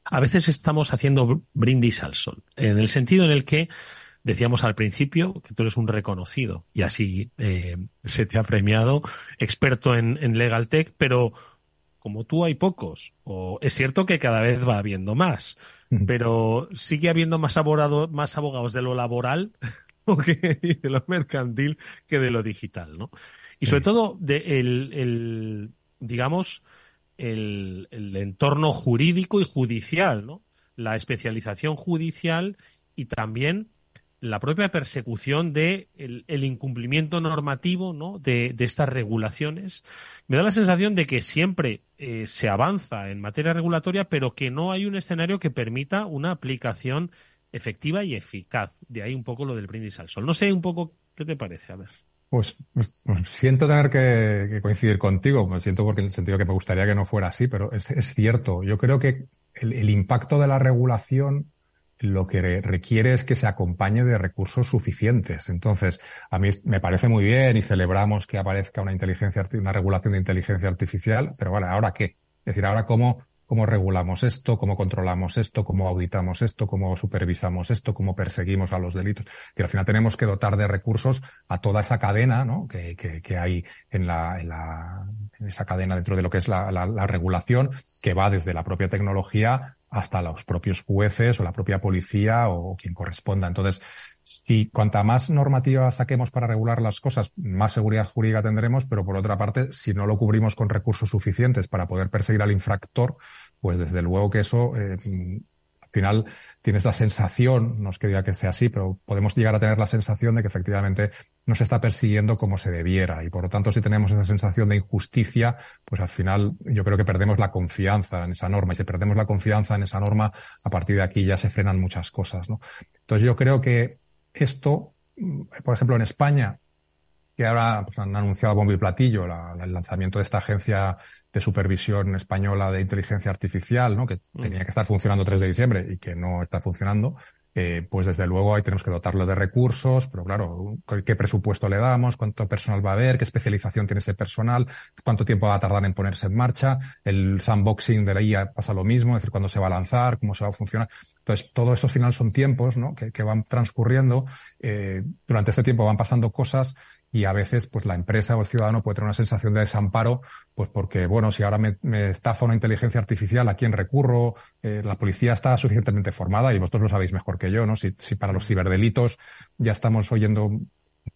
a veces estamos haciendo brindis al sol, en el sentido en el que decíamos al principio que tú eres un reconocido y así eh, se te ha premiado experto en, en Legal Tech, pero como tú hay pocos, o es cierto que cada vez va habiendo más, pero sigue habiendo más, más abogados de lo laboral que de lo mercantil que de lo digital, ¿no? Y sobre todo de el, digamos, el, el, entorno jurídico y judicial, ¿no? La especialización judicial y también la propia persecución de el, incumplimiento normativo ¿no? de, estas regulaciones. Me da la sensación de que siempre eh, se avanza en materia regulatoria, pero que no hay un escenario que permita una aplicación efectiva y eficaz. De ahí un poco lo del brindis al sol. No sé un poco qué te parece, a ver. Pues, pues, pues siento tener que, coincidir contigo, me siento porque en el sentido que me gustaría que no fuera así, pero es, cierto. Yo creo que el, impacto de la regulación lo que requiere es que se acompañe de recursos suficientes. Entonces, a mí me parece muy bien y celebramos que aparezca una inteligencia, una regulación de inteligencia artificial, pero vale, ¿ahora qué? Es decir, ahora cómo cómo regulamos esto, cómo controlamos esto, cómo auditamos esto, cómo supervisamos esto, cómo perseguimos a los delitos. Y al final tenemos que dotar de recursos a toda esa cadena ¿no? que, que, que hay en, la, en, la, en esa cadena dentro de lo que es la, la regulación, que va desde la propia tecnología hasta los propios jueces o la propia policía o quien corresponda. Entonces, si cuanta más normativa saquemos para regular las cosas, más seguridad jurídica tendremos, pero por otra parte, si no lo cubrimos con recursos suficientes para poder perseguir al infractor, pues desde luego que eso eh, al final tienes la sensación, no es que diga que sea así, pero podemos llegar a tener la sensación de que efectivamente no se está persiguiendo como se debiera. Y por lo tanto, si tenemos esa sensación de injusticia, pues al final yo creo que perdemos la confianza en esa norma. Y si perdemos la confianza en esa norma, a partir de aquí ya se frenan muchas cosas, ¿no? Entonces yo creo que esto, por ejemplo, en España, que ahora pues, han anunciado bombo y platillo el lanzamiento de esta agencia de supervisión española de inteligencia artificial, ¿no? que mm. tenía que estar funcionando 3 de diciembre y que no está funcionando, eh, pues desde luego ahí tenemos que dotarlo de recursos, pero claro, qué presupuesto le damos, cuánto personal va a haber, qué especialización tiene ese personal, cuánto tiempo va a tardar en ponerse en marcha, el sandboxing de la IA pasa lo mismo, es decir, cuándo se va a lanzar, cómo se va a funcionar. Entonces, todo esto al final son tiempos ¿no? que, van transcurriendo. Eh, durante este tiempo van pasando cosas y a veces pues la empresa o el ciudadano puede tener una sensación de desamparo pues porque bueno si ahora me, estafa una inteligencia artificial a quién recurro eh, la policía está suficientemente formada y vosotros lo sabéis mejor que yo no si, si para los ciberdelitos ya estamos oyendo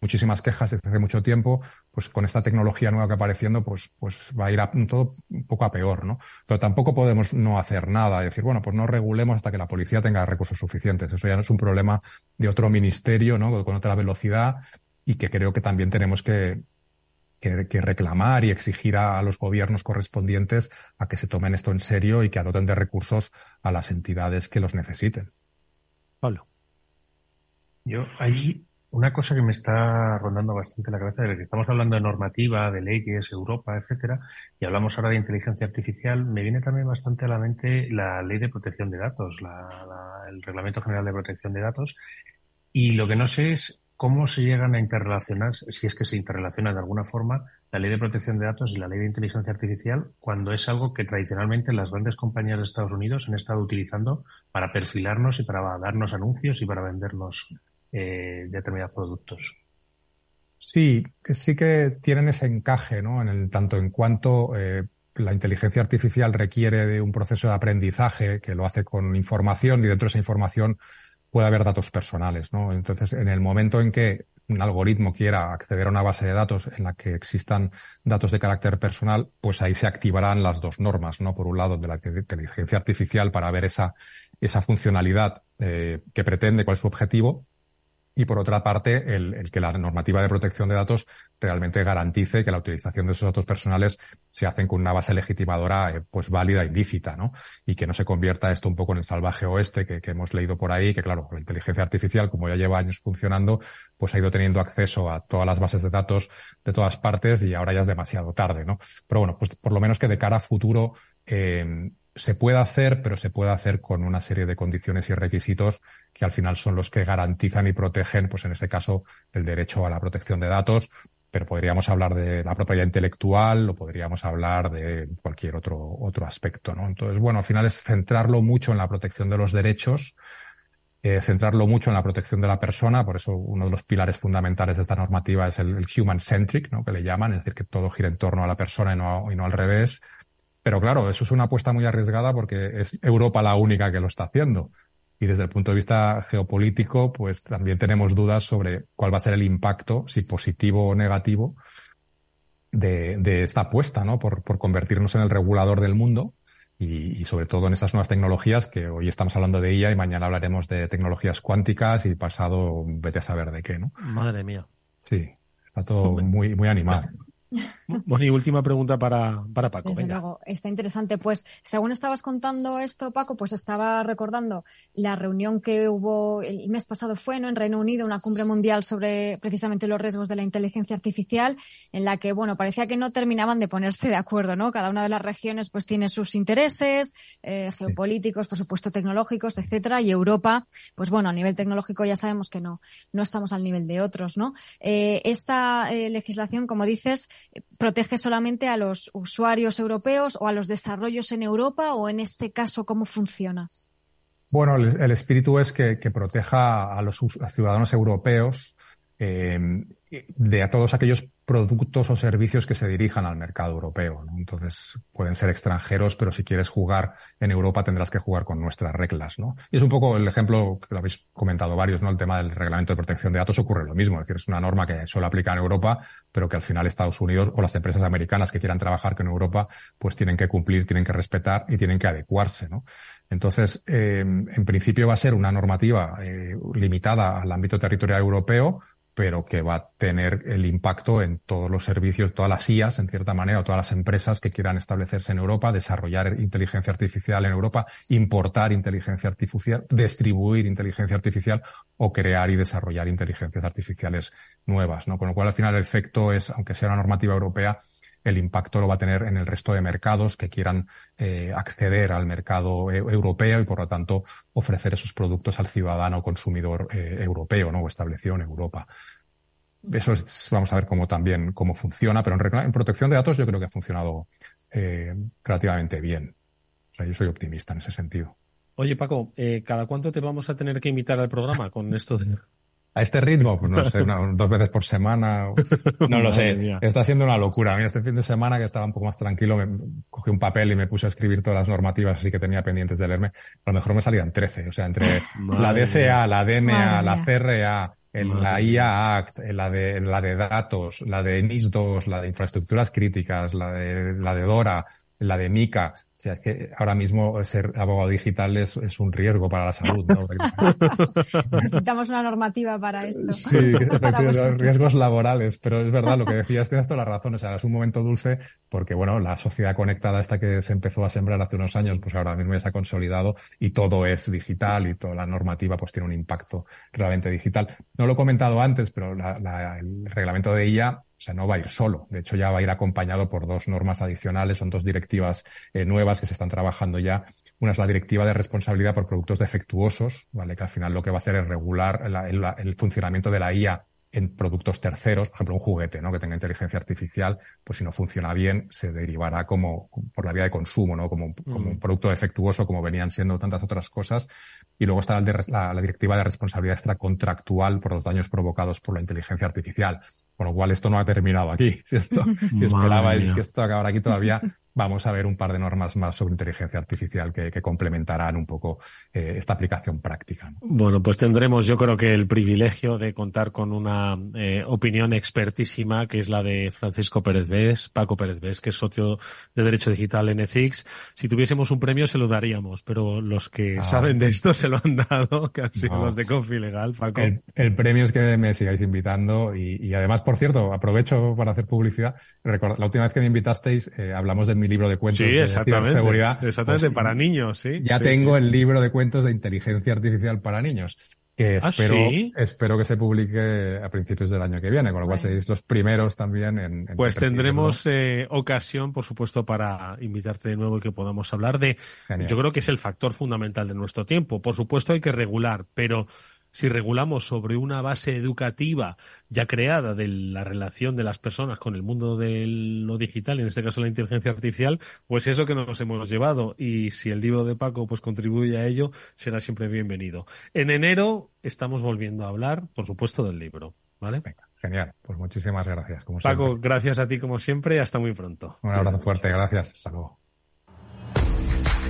muchísimas quejas desde hace mucho tiempo, pues con esta tecnología nueva que apareciendo, pues, pues va a ir a, todo un poco a peor, ¿no? Pero tampoco podemos no hacer nada, decir, bueno, pues no regulemos hasta que la policía tenga recursos suficientes. Eso ya no es un problema de otro ministerio, ¿no? Con otra velocidad y que creo que también tenemos que, que, reclamar y exigir a, los gobiernos correspondientes a que se tomen esto en serio y que adoten de recursos a las entidades que los necesiten. Pablo. Yo ahí una cosa que me está rondando bastante la cabeza de que estamos hablando de normativa, de leyes, Europa, etcétera, y hablamos ahora de inteligencia artificial, me viene también bastante a la mente la ley de protección de datos, el Reglamento General de Protección de Datos, y lo que no sé es ¿Cómo se llegan a interrelacionar, si es que se interrelacionan de alguna forma, la ley de protección de datos y la ley de inteligencia artificial cuando es algo que tradicionalmente las grandes compañías de Estados Unidos han estado utilizando para perfilarnos y para darnos anuncios y para vendernos eh, determinados productos? Sí, sí que tienen ese encaje, ¿no? En el, tanto en cuanto eh, la inteligencia artificial requiere de un proceso de aprendizaje que lo hace con información y dentro de esa información puede haber datos personales, ¿no? Entonces, en el momento en que un algoritmo quiera acceder a una base de datos en la que existan datos de carácter personal, pues ahí se activarán las dos normas, ¿no? Por un lado, de la inteligencia artificial para ver esa, esa funcionalidad eh, que pretende, cuál es su objetivo, y por otra parte, el, que la normativa de protección de datos realmente garantice que la utilización de esos datos personales se hacen con una base legitimadora eh, pues válida e ilícita, ¿no? Y que no se convierta esto un poco en el salvaje oeste que, que hemos leído por ahí, que claro, la inteligencia artificial, como ya lleva años funcionando, pues ha ido teniendo acceso a todas las bases de datos de todas partes y ahora ya es demasiado tarde, ¿no? Pero bueno, pues por lo menos que de cara a futuro eh, se puede hacer, pero se puede hacer con una serie de condiciones y requisitos que al final son los que garantizan y protegen, pues en este caso, el derecho a la protección de datos, pero podríamos hablar de la propiedad intelectual o podríamos hablar de cualquier otro, otro aspecto, ¿no? Entonces, bueno, al final es centrarlo mucho en la protección de los derechos, eh, centrarlo mucho en la protección de la persona, por eso uno de los pilares fundamentales de esta normativa es el, human centric, ¿no? Que le llaman, es decir, que todo gira en torno a la persona y no, y no al revés pero claro, eso es una apuesta muy arriesgada porque es Europa la única que lo está haciendo. Y desde el punto de vista geopolítico, pues también tenemos dudas sobre cuál va a ser el impacto, si positivo o negativo, de, de esta apuesta, ¿no? Por, por, convertirnos en el regulador del mundo y, y, sobre todo en estas nuevas tecnologías que hoy estamos hablando de ella y mañana hablaremos de tecnologías cuánticas y pasado vete a saber de qué, ¿no? Madre mía. Sí, está todo muy, muy animado. Bueno, y última pregunta para, para Paco. Desde luego, está interesante. Pues según estabas contando esto, Paco, pues estaba recordando la reunión que hubo el mes pasado fue ¿no? en Reino Unido, una cumbre mundial sobre precisamente los riesgos de la inteligencia artificial, en la que, bueno, parecía que no terminaban de ponerse de acuerdo, ¿no? Cada una de las regiones pues tiene sus intereses eh, geopolíticos, por supuesto tecnológicos, etcétera, y Europa, pues bueno, a nivel tecnológico ya sabemos que no, no estamos al nivel de otros, ¿no? Eh, esta eh, legislación, como dices, protege solamente a los usuarios europeos o a los desarrollos en Europa o en este caso cómo funciona? Bueno, el, espíritu es que, proteja a los ciudadanos europeos eh, de a todos aquellos productos o servicios que se dirijan al mercado europeo. ¿no? Entonces, pueden ser extranjeros, pero si quieres jugar en Europa tendrás que jugar con nuestras reglas. ¿no? Y es un poco el ejemplo que lo habéis comentado varios, ¿no? El tema del reglamento de protección de datos ocurre lo mismo. Es decir, es una norma que suele aplicar en Europa, pero que al final Estados Unidos o las empresas americanas que quieran trabajar con Europa, pues tienen que cumplir, tienen que respetar y tienen que adecuarse. ¿no? Entonces, eh, en principio va a ser una normativa eh, limitada al ámbito territorial europeo, pero que va a tener el impacto en todos los servicios, todas las IAS, en cierta manera, o todas las empresas que quieran establecerse en Europa, desarrollar inteligencia artificial en Europa, importar inteligencia artificial, distribuir inteligencia artificial o crear y desarrollar inteligencias artificiales nuevas, ¿no? Con lo cual, al final, el efecto es, aunque sea una normativa europea, el impacto lo va a tener en el resto de mercados que quieran eh, acceder al mercado e, europeo y por lo tanto ofrecer esos productos al ciudadano consumidor eh, europeo ¿no? o establecido en Europa. Eso es, vamos a ver cómo también cómo funciona, pero en, protección de datos yo creo que ha funcionado eh, relativamente bien. O sea, yo soy optimista en ese sentido. Oye, Paco, ¿cada cuánto te vamos a tener que invitar al programa con esto de, a este ritmo, pues no sé, dos veces por semana. No lo sé. Está siendo una locura. A mí este fin de semana que estaba un poco más tranquilo, me cogí un papel y me puse a escribir todas las normativas así que tenía pendientes de leerme. A lo mejor me salían 13. O sea, entre la DSA, la DMA, la CRA, la IA Act, la de, la de datos, la de NIS 2, la de infraestructuras críticas, la de, la de DORA, la de MICA, o sea, es que ahora mismo ser abogado digital es, es un riesgo para la salud. ¿no? Necesitamos una normativa para esto. Sí, riesgos laborales, pero es verdad lo que decías, tienes toda la razón. O sea, es un momento dulce porque, bueno, la sociedad conectada esta que se empezó a sembrar hace unos años, pues ahora mismo ya se ha consolidado y todo es digital y toda la normativa pues tiene un impacto realmente digital. No lo he comentado antes, pero la, el reglamento de IA sea, no va a ir solo. De hecho, ya va a ir acompañado por dos normas adicionales, son dos directivas eh, nuevas que se están trabajando ya. Una es la directiva de responsabilidad por productos defectuosos, ¿vale? Que al final lo que va a hacer es regular el funcionamiento de la IA en productos terceros, por ejemplo, un juguete, ¿no? Que tenga inteligencia artificial, pues si no funciona bien, se derivará como, por la vía de consumo, ¿no? Como, como un mm. producto defectuoso, como venían siendo tantas otras cosas. Y luego está la, la, directiva de responsabilidad extracontractual por los daños provocados por la inteligencia artificial. Con lo cual esto no ha terminado aquí, ¿cierto? si esperabais que esto acabara aquí todavía vamos a ver un par de normas más sobre inteligencia artificial que, complementarán un poco eh, esta aplicación práctica. Bueno, pues tendremos yo creo que el privilegio de contar con una eh, opinión expertísima que es la de Francisco Pérez Vés, Paco Pérez Vés, que es socio de Derecho Digital en EFIX. Si tuviésemos un premio se lo daríamos, pero los que ah. saben de esto se lo han dado, que han sido los de Confi Legal, Paco. El, premio es que me sigáis invitando y, además, por cierto, aprovecho para hacer publicidad. la última vez que me invitasteis eh, hablamos de mi libro de cuentos de ciberseguridad. Exactamente, pues, para niños, sí. Ya tengo el libro de cuentos de inteligencia artificial para niños que ¿Ah, espero, espero que se publique a principios del año que viene, con lo cual seréis los primeros también en... pues tendremos eh, ocasión, por supuesto, para invitarte de nuevo y que podamos hablar de... Yo creo que es el factor fundamental de nuestro tiempo. Por supuesto hay que regular, pero si regulamos sobre una base educativa ya creada de la relación de las personas con el mundo de lo digital, en este caso la inteligencia artificial, pues eso que nos hemos llevado. Y si el libro de Paco pues contribuye a ello, será siempre bienvenido. En enero estamos volviendo a hablar, por supuesto, del libro. ¿Vale? genial. Pues muchísimas gracias. Paco, gracias a ti como siempre. Hasta muy pronto. Un abrazo fuerte. Gracias. Hasta luego.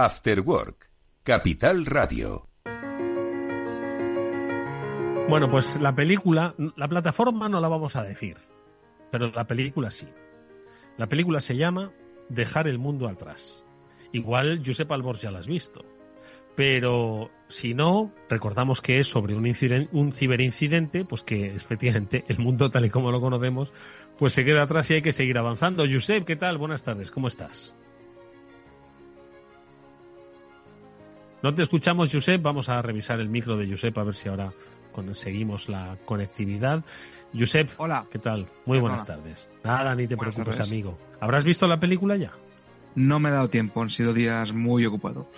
After Work, Capital Radio. Bueno, pues la película, la plataforma no la vamos a decir, pero la película sí. La película se llama Dejar el mundo atrás. Igual Josep Albors ya la has visto. Pero si no, recordamos que es sobre un, un ciberincidente, pues que efectivamente el mundo tal y como lo conocemos, pues se queda atrás y hay que seguir avanzando. Josep, ¿qué tal? Buenas tardes, ¿cómo estás? No te escuchamos, Josep. Vamos a revisar el micro de Josep a ver si ahora conseguimos la conectividad. Josep, hola. ¿Qué tal? Muy buenas tardes. Nada, ni te preocupes, amigo. ¿Habrás visto la película ya? No me he dado tiempo, han sido días muy ocupados.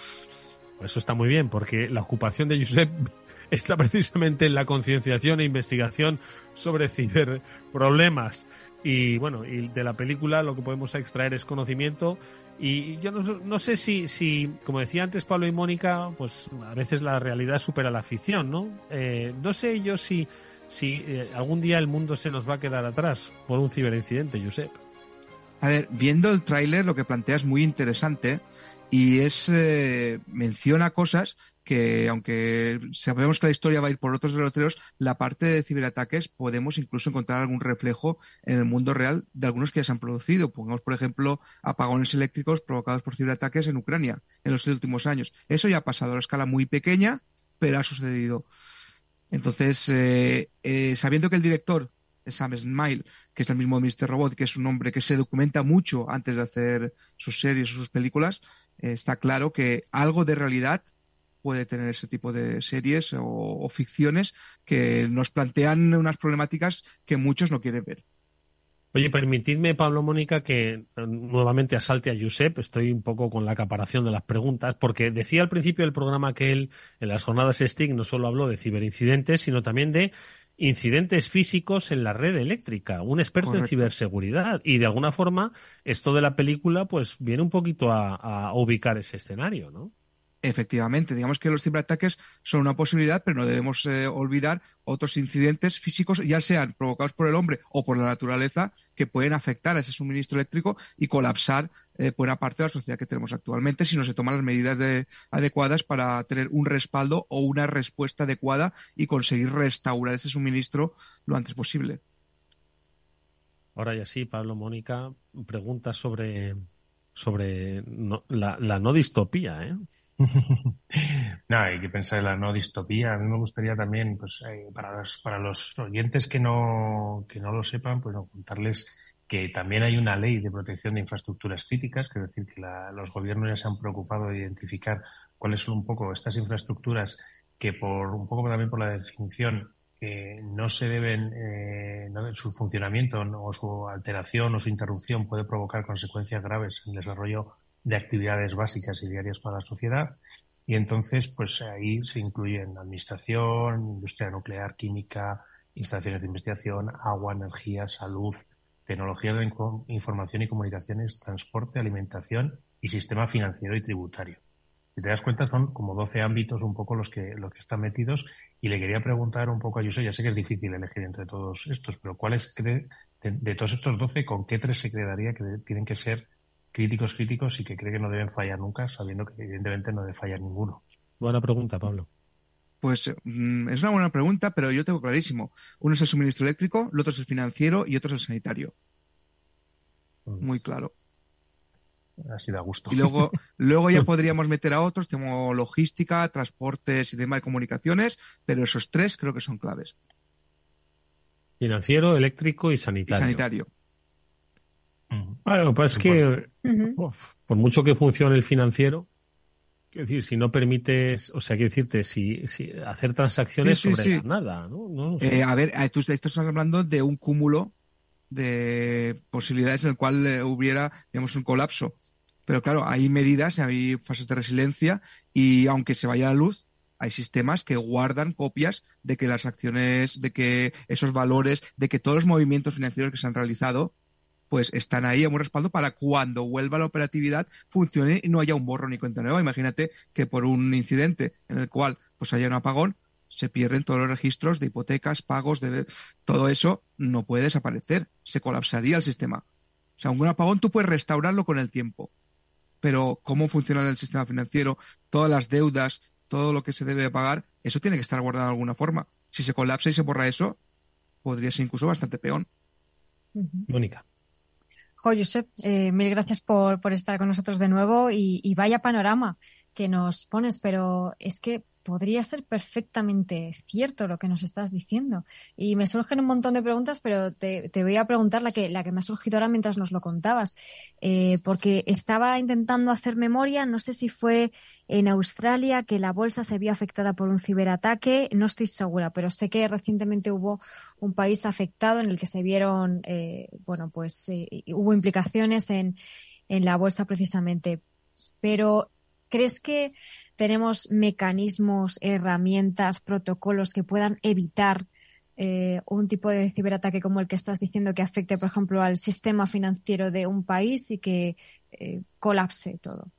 Eso está muy bien, porque la ocupación de Josep está precisamente en la concienciación e investigación sobre ciberproblemas. Y bueno, y de la película lo que podemos extraer es conocimiento. Y yo no, sé si, si, como decía antes Pablo y Mónica, pues a veces la realidad supera la ficción, ¿no? Eh, no sé yo si, si eh, algún día el mundo se nos va a quedar atrás por un ciberincidente, Josep. A ver, viendo el tráiler lo que plantea es muy interesante y es eh, menciona cosas que aunque sabemos que la historia va a ir por otros derroteros, la parte de ciberataques podemos incluso encontrar algún reflejo en el mundo real de algunos que ya se han producido. Pongamos, por ejemplo, apagones eléctricos provocados por ciberataques en Ucrania en los últimos años. Eso ya ha pasado a una escala muy pequeña, pero ha sucedido. Entonces, eh, eh, sabiendo que el director Sam Smile, que es el mismo Mr. Robot, que es un hombre que se documenta mucho antes de hacer sus series o sus películas, eh, está claro que algo de realidad puede tener ese tipo de series o, ficciones que nos plantean unas problemáticas que muchos no quieren ver. Oye, permitidme, Pablo Mónica, que eh, nuevamente asalte a Josep. Estoy un poco con la acaparación de las preguntas, porque decía al principio del programa que él, en las jornadas STIC, no solo habló de ciberincidentes, sino también de incidentes físicos en la red eléctrica, un experto en ciberseguridad. Y de alguna forma, esto de la película, pues viene un poquito a, ubicar ese escenario, ¿no? Efectivamente, digamos que los ciberataques son una posibilidad, pero no debemos eh, olvidar otros incidentes físicos, ya sean provocados por el hombre o por la naturaleza, que pueden afectar a ese suministro eléctrico y colapsar eh, buena parte de la sociedad que tenemos actualmente si no se toman las medidas adecuadas para tener un respaldo o una respuesta adecuada y conseguir restaurar ese suministro lo antes posible. Ahora ya sí, Pablo Mónica, pregunta sobre, sobre la, la no distopía, ¿eh? no, hay que pensar en la no distopía. A mí me gustaría también, pues, eh, para, los, oyentes que no, que no lo sepan, pues no, contarles que también hay una ley de protección de infraestructuras críticas, que es decir, que los gobiernos ya se han preocupado de identificar cuáles son un poco estas infraestructuras que por un poco también por la definición eh, no se deben, eh, su funcionamiento o su alteración o su interrupción puede provocar consecuencias graves en el desarrollo de actividades básicas y diarias para la sociedad. Y entonces, pues ahí se incluyen administración, industria nuclear, química, instalaciones de investigación, agua, energía, salud, tecnología de información y comunicaciones, transporte, alimentación y sistema financiero y tributario. Si te das cuenta, son como 12 ámbitos un poco los que, los que están metidos. Y le quería preguntar un poco a Yuso, ya sé que es difícil elegir entre todos estos, pero ¿cuáles cree, de, de todos estos 12, con qué tres se quedaría que tienen que ser críticos críticos y que cree que no deben fallar nunca, sabiendo que evidentemente no debe fallar ninguno. Buena pregunta, Pablo. Pues mm, es una buena pregunta, pero yo tengo clarísimo. Uno es el suministro eléctrico, el otro es el financiero y otro es el sanitario. Mm. Muy claro. Así da gusto. Y luego, luego ya podríamos meter a otros, como logística, transportes y demás comunicaciones, pero esos tres creo que son claves. Financiero, eléctrico y sanitario. Y sanitario. Bueno, pues es que por mucho que funcione el financiero, es decir, si no permites, o sea, quiero decirte, si, si hacer transacciones sobre nada, ¿no? Eh, a ver, tú estás hablando de un cúmulo de posibilidades en el cual eh, hubiera, digamos, un colapso. Pero claro, hay medidas, hay fases de resiliencia y aunque se vaya la luz, hay sistemas que guardan copias de que las acciones, de que esos valores, de que todos los movimientos financieros que se han realizado pues están ahí en un respaldo para cuando vuelva la operatividad funcione y no haya un borro ni cuenta nueva. Imagínate que por un incidente en el cual pues haya un apagón, se pierden todos los registros de hipotecas, pagos, de todo eso no puede desaparecer, se colapsaría el sistema. O sea, un apagón tú puedes restaurarlo con el tiempo, pero cómo funciona el sistema financiero, todas las deudas, todo lo que se debe pagar, eso tiene que estar guardado de alguna forma. Si se colapsa y se borra eso, podría ser incluso bastante peor. Mónica. Jo, Josep, eh, mil gracias por, por, estar con nosotros de nuevo y, y, vaya panorama que nos pones, pero es que podría ser perfectamente cierto lo que nos estás diciendo. Y me surgen un montón de preguntas, pero te, voy a preguntar la que, la que me ha surgido ahora mientras nos lo contabas. Eh, porque estaba intentando hacer memoria, no sé si fue en Australia que la bolsa se vio afectada por un ciberataque, no estoy segura, pero sé que recientemente hubo un país afectado en el que se vieron, eh, bueno, pues eh, hubo implicaciones en, en la bolsa precisamente. Pero ¿Crees que tenemos mecanismos, herramientas, protocolos que puedan evitar eh, un tipo de ciberataque como el que estás diciendo que afecte, por ejemplo, al sistema financiero de un país y que eh, colapse todo?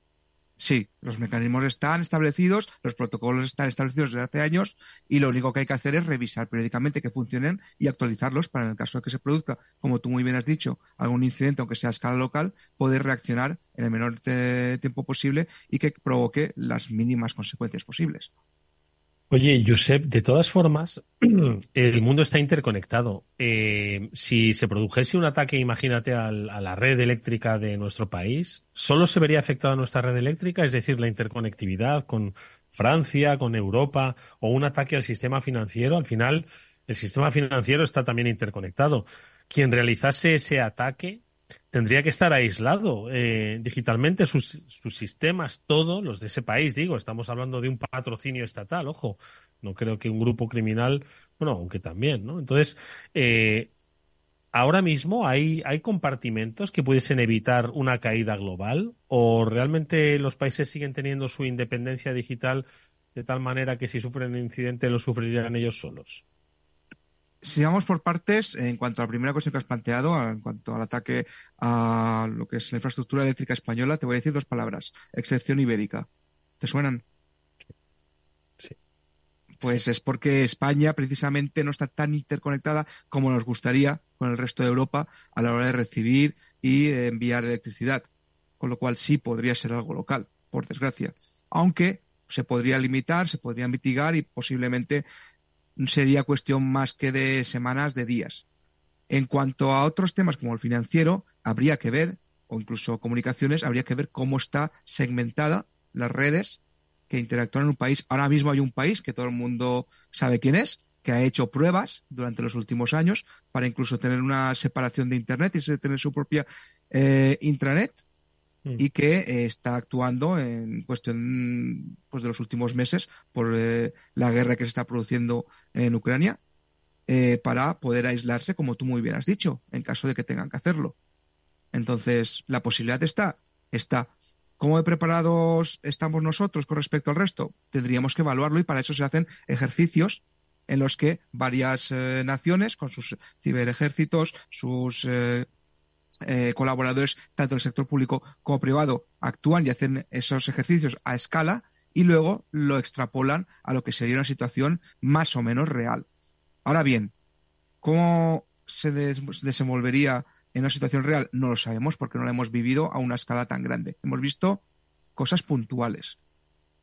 Sí, los mecanismos están establecidos, los protocolos están establecidos desde hace años y lo único que hay que hacer es revisar periódicamente que funcionen y actualizarlos para en el caso de que se produzca, como tú muy bien has dicho, algún incidente, aunque sea a escala local, poder reaccionar en el menor tiempo posible y que provoque las mínimas consecuencias posibles. Oye, Josep, de todas formas, el mundo está interconectado. Eh, si se produjese un ataque, imagínate, a la red eléctrica de nuestro país, ¿solo se vería afectada nuestra red eléctrica? Es decir, la interconectividad con Francia, con Europa, o un ataque al sistema financiero. Al final, el sistema financiero está también interconectado. Quien realizase ese ataque tendría que estar aislado eh, digitalmente sus, sistemas, todos los de ese país, digo, estamos hablando de un patrocinio estatal, ojo, no creo que un grupo criminal, bueno, aunque también, ¿no? Entonces, eh, ahora mismo hay, hay compartimentos que pudiesen evitar una caída global o realmente los países siguen teniendo su independencia digital de tal manera que si sufren un incidente lo sufrirían ellos solos si vamos por partes, en cuanto a la primera cuestión que has planteado, en cuanto al ataque a lo que es la infraestructura eléctrica española, te voy a decir dos palabras. Excepción ibérica. ¿Te suenan? Sí. Pues es porque España precisamente no está tan interconectada como nos gustaría con el resto de Europa a la hora de recibir y enviar electricidad. Con lo cual sí podría ser algo local, por desgracia. Aunque se podría limitar, se podría mitigar y posiblemente sería cuestión más que de semanas, de días. En cuanto a otros temas como el financiero, habría que ver, o incluso comunicaciones, habría que ver cómo está segmentada las redes que interactúan en un país. Ahora mismo hay un país que todo el mundo sabe quién es, que ha hecho pruebas durante los últimos años para incluso tener una separación de Internet y tener su propia eh, intranet. Y que eh, está actuando en cuestión pues, de los últimos meses por eh, la guerra que se está produciendo en Ucrania para poder aislarse, como tú muy bien has dicho, en caso de que tengan que hacerlo. Entonces, la posibilidad está, está. ¿Cómo preparados estamos nosotros con respecto al resto? Tendríamos que evaluarlo y para eso se hacen ejercicios en los que varias eh, naciones, con sus ciberejércitos, sus eh, colaboradores, tanto del sector público como privado, actúan y hacen esos ejercicios a escala y luego lo extrapolan a lo que sería una situación más o menos real. Ahora bien, ¿cómo se desenvolvería en una situación real? No lo sabemos porque no lo hemos vivido a una escala tan grande. Hemos visto cosas puntuales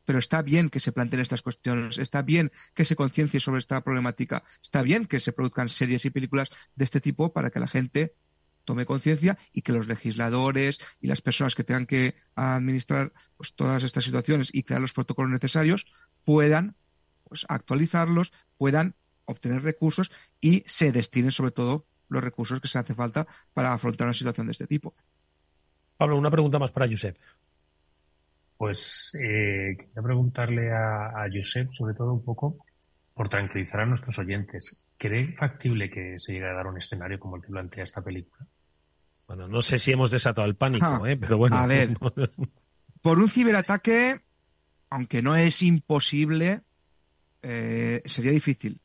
pero está bien que se planteen estas cuestiones, está bien que se conciencie sobre esta problemática, está bien que se produzcan series y películas de este tipo para que la gente tome conciencia y que los legisladores y las personas que tengan que administrar pues, todas estas situaciones y crear los protocolos necesarios puedan pues, actualizarlos, puedan obtener recursos y se destinen sobre todo los recursos que se hace falta para afrontar una situación de este tipo. Pablo, una pregunta más para Josep. Pues eh, quería preguntarle a, a Josep, sobre todo un poco, por tranquilizar a nuestros oyentes. ¿Cree factible que se llegue a dar un escenario como el que plantea esta película? Bueno, no sé si hemos desatado el pánico, ¿eh? pero bueno. A ver, por un ciberataque, aunque no es imposible, eh, sería difícil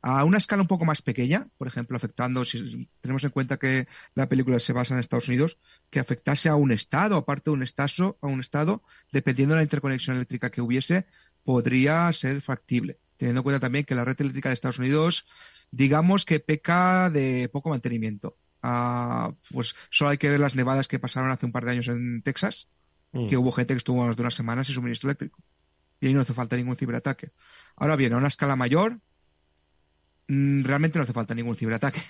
a una escala un poco más pequeña, por ejemplo, afectando, si tenemos en cuenta que la película se basa en Estados Unidos, que afectase a un estado, aparte de un estado, a un estado, dependiendo de la interconexión eléctrica que hubiese, podría ser factible. Teniendo en cuenta también que la red eléctrica de Estados Unidos, digamos que peca de poco mantenimiento. Pues solo hay que ver las nevadas que pasaron hace un par de años en Texas, mm. que hubo gente que estuvo más de unas semanas sin suministro eléctrico. Y ahí no hace falta ningún ciberataque. Ahora bien, a una escala mayor, Mm, realmente no hace falta ningún ciberataque.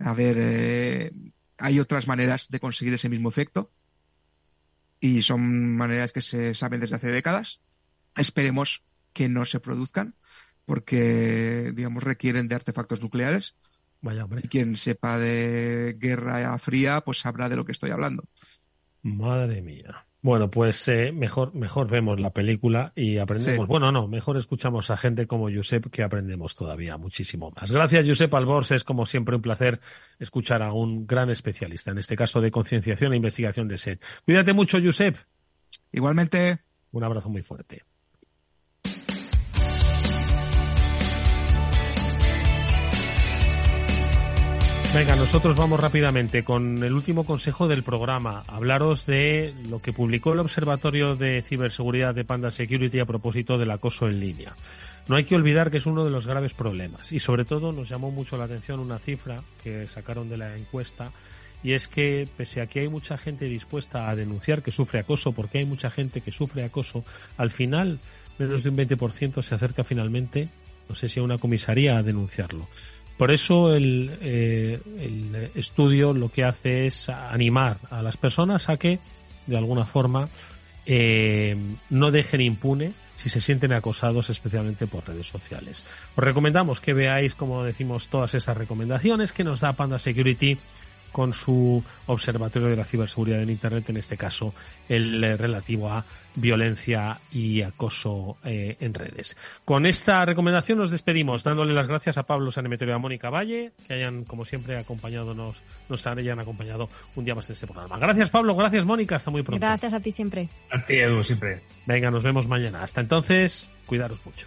A ver, eh, hay otras maneras de conseguir ese mismo efecto y son maneras que se saben desde hace décadas. Esperemos que no se produzcan porque, digamos, requieren de artefactos nucleares. Y quien sepa de guerra fría, pues sabrá de lo que estoy hablando. Madre mía. Bueno, pues eh, mejor, mejor vemos la película y aprendemos. Bueno, no, mejor escuchamos a gente como Josep que aprendemos todavía muchísimo más. Gracias, Josep Albors. Es como siempre un placer escuchar a un gran especialista, en este caso de concienciación e investigación de SED. Cuídate mucho, Josep. Igualmente. Un abrazo muy fuerte. Venga, nosotros vamos rápidamente con el último consejo del programa. Hablaros de lo que publicó el Observatorio de Ciberseguridad de Panda Security a propósito del acoso en línea. No hay que olvidar que es uno de los graves problemas y sobre todo nos llamó mucho la atención una cifra que sacaron de la encuesta y es que pese a que hay mucha gente dispuesta a denunciar que sufre acoso, porque hay mucha gente que sufre acoso, al final menos de un 20% se acerca finalmente, no sé si a una comisaría a denunciarlo. Por eso el, eh, el, estudio lo que hace es animar a las personas a que, de alguna forma, eh, no dejen impune si se sienten acosados especialmente por redes sociales. Os recomendamos que veáis, como decimos, todas esas recomendaciones que nos da Panda Security con su observatorio de la ciberseguridad en Internet, en este caso el eh, relativo a violencia y acoso eh, en redes. Con esta recomendación nos despedimos, dándole las gracias a Pablo Sanemeterio y a Mónica Valle, que hayan, como siempre, acompañado, nos hayan acompañado un día más en este programa. Gracias, Pablo, gracias, Mónica, hasta muy pronto. Gracias a ti siempre. A ti, Edu, siempre. Venga, nos vemos mañana. Hasta entonces, cuidaros mucho.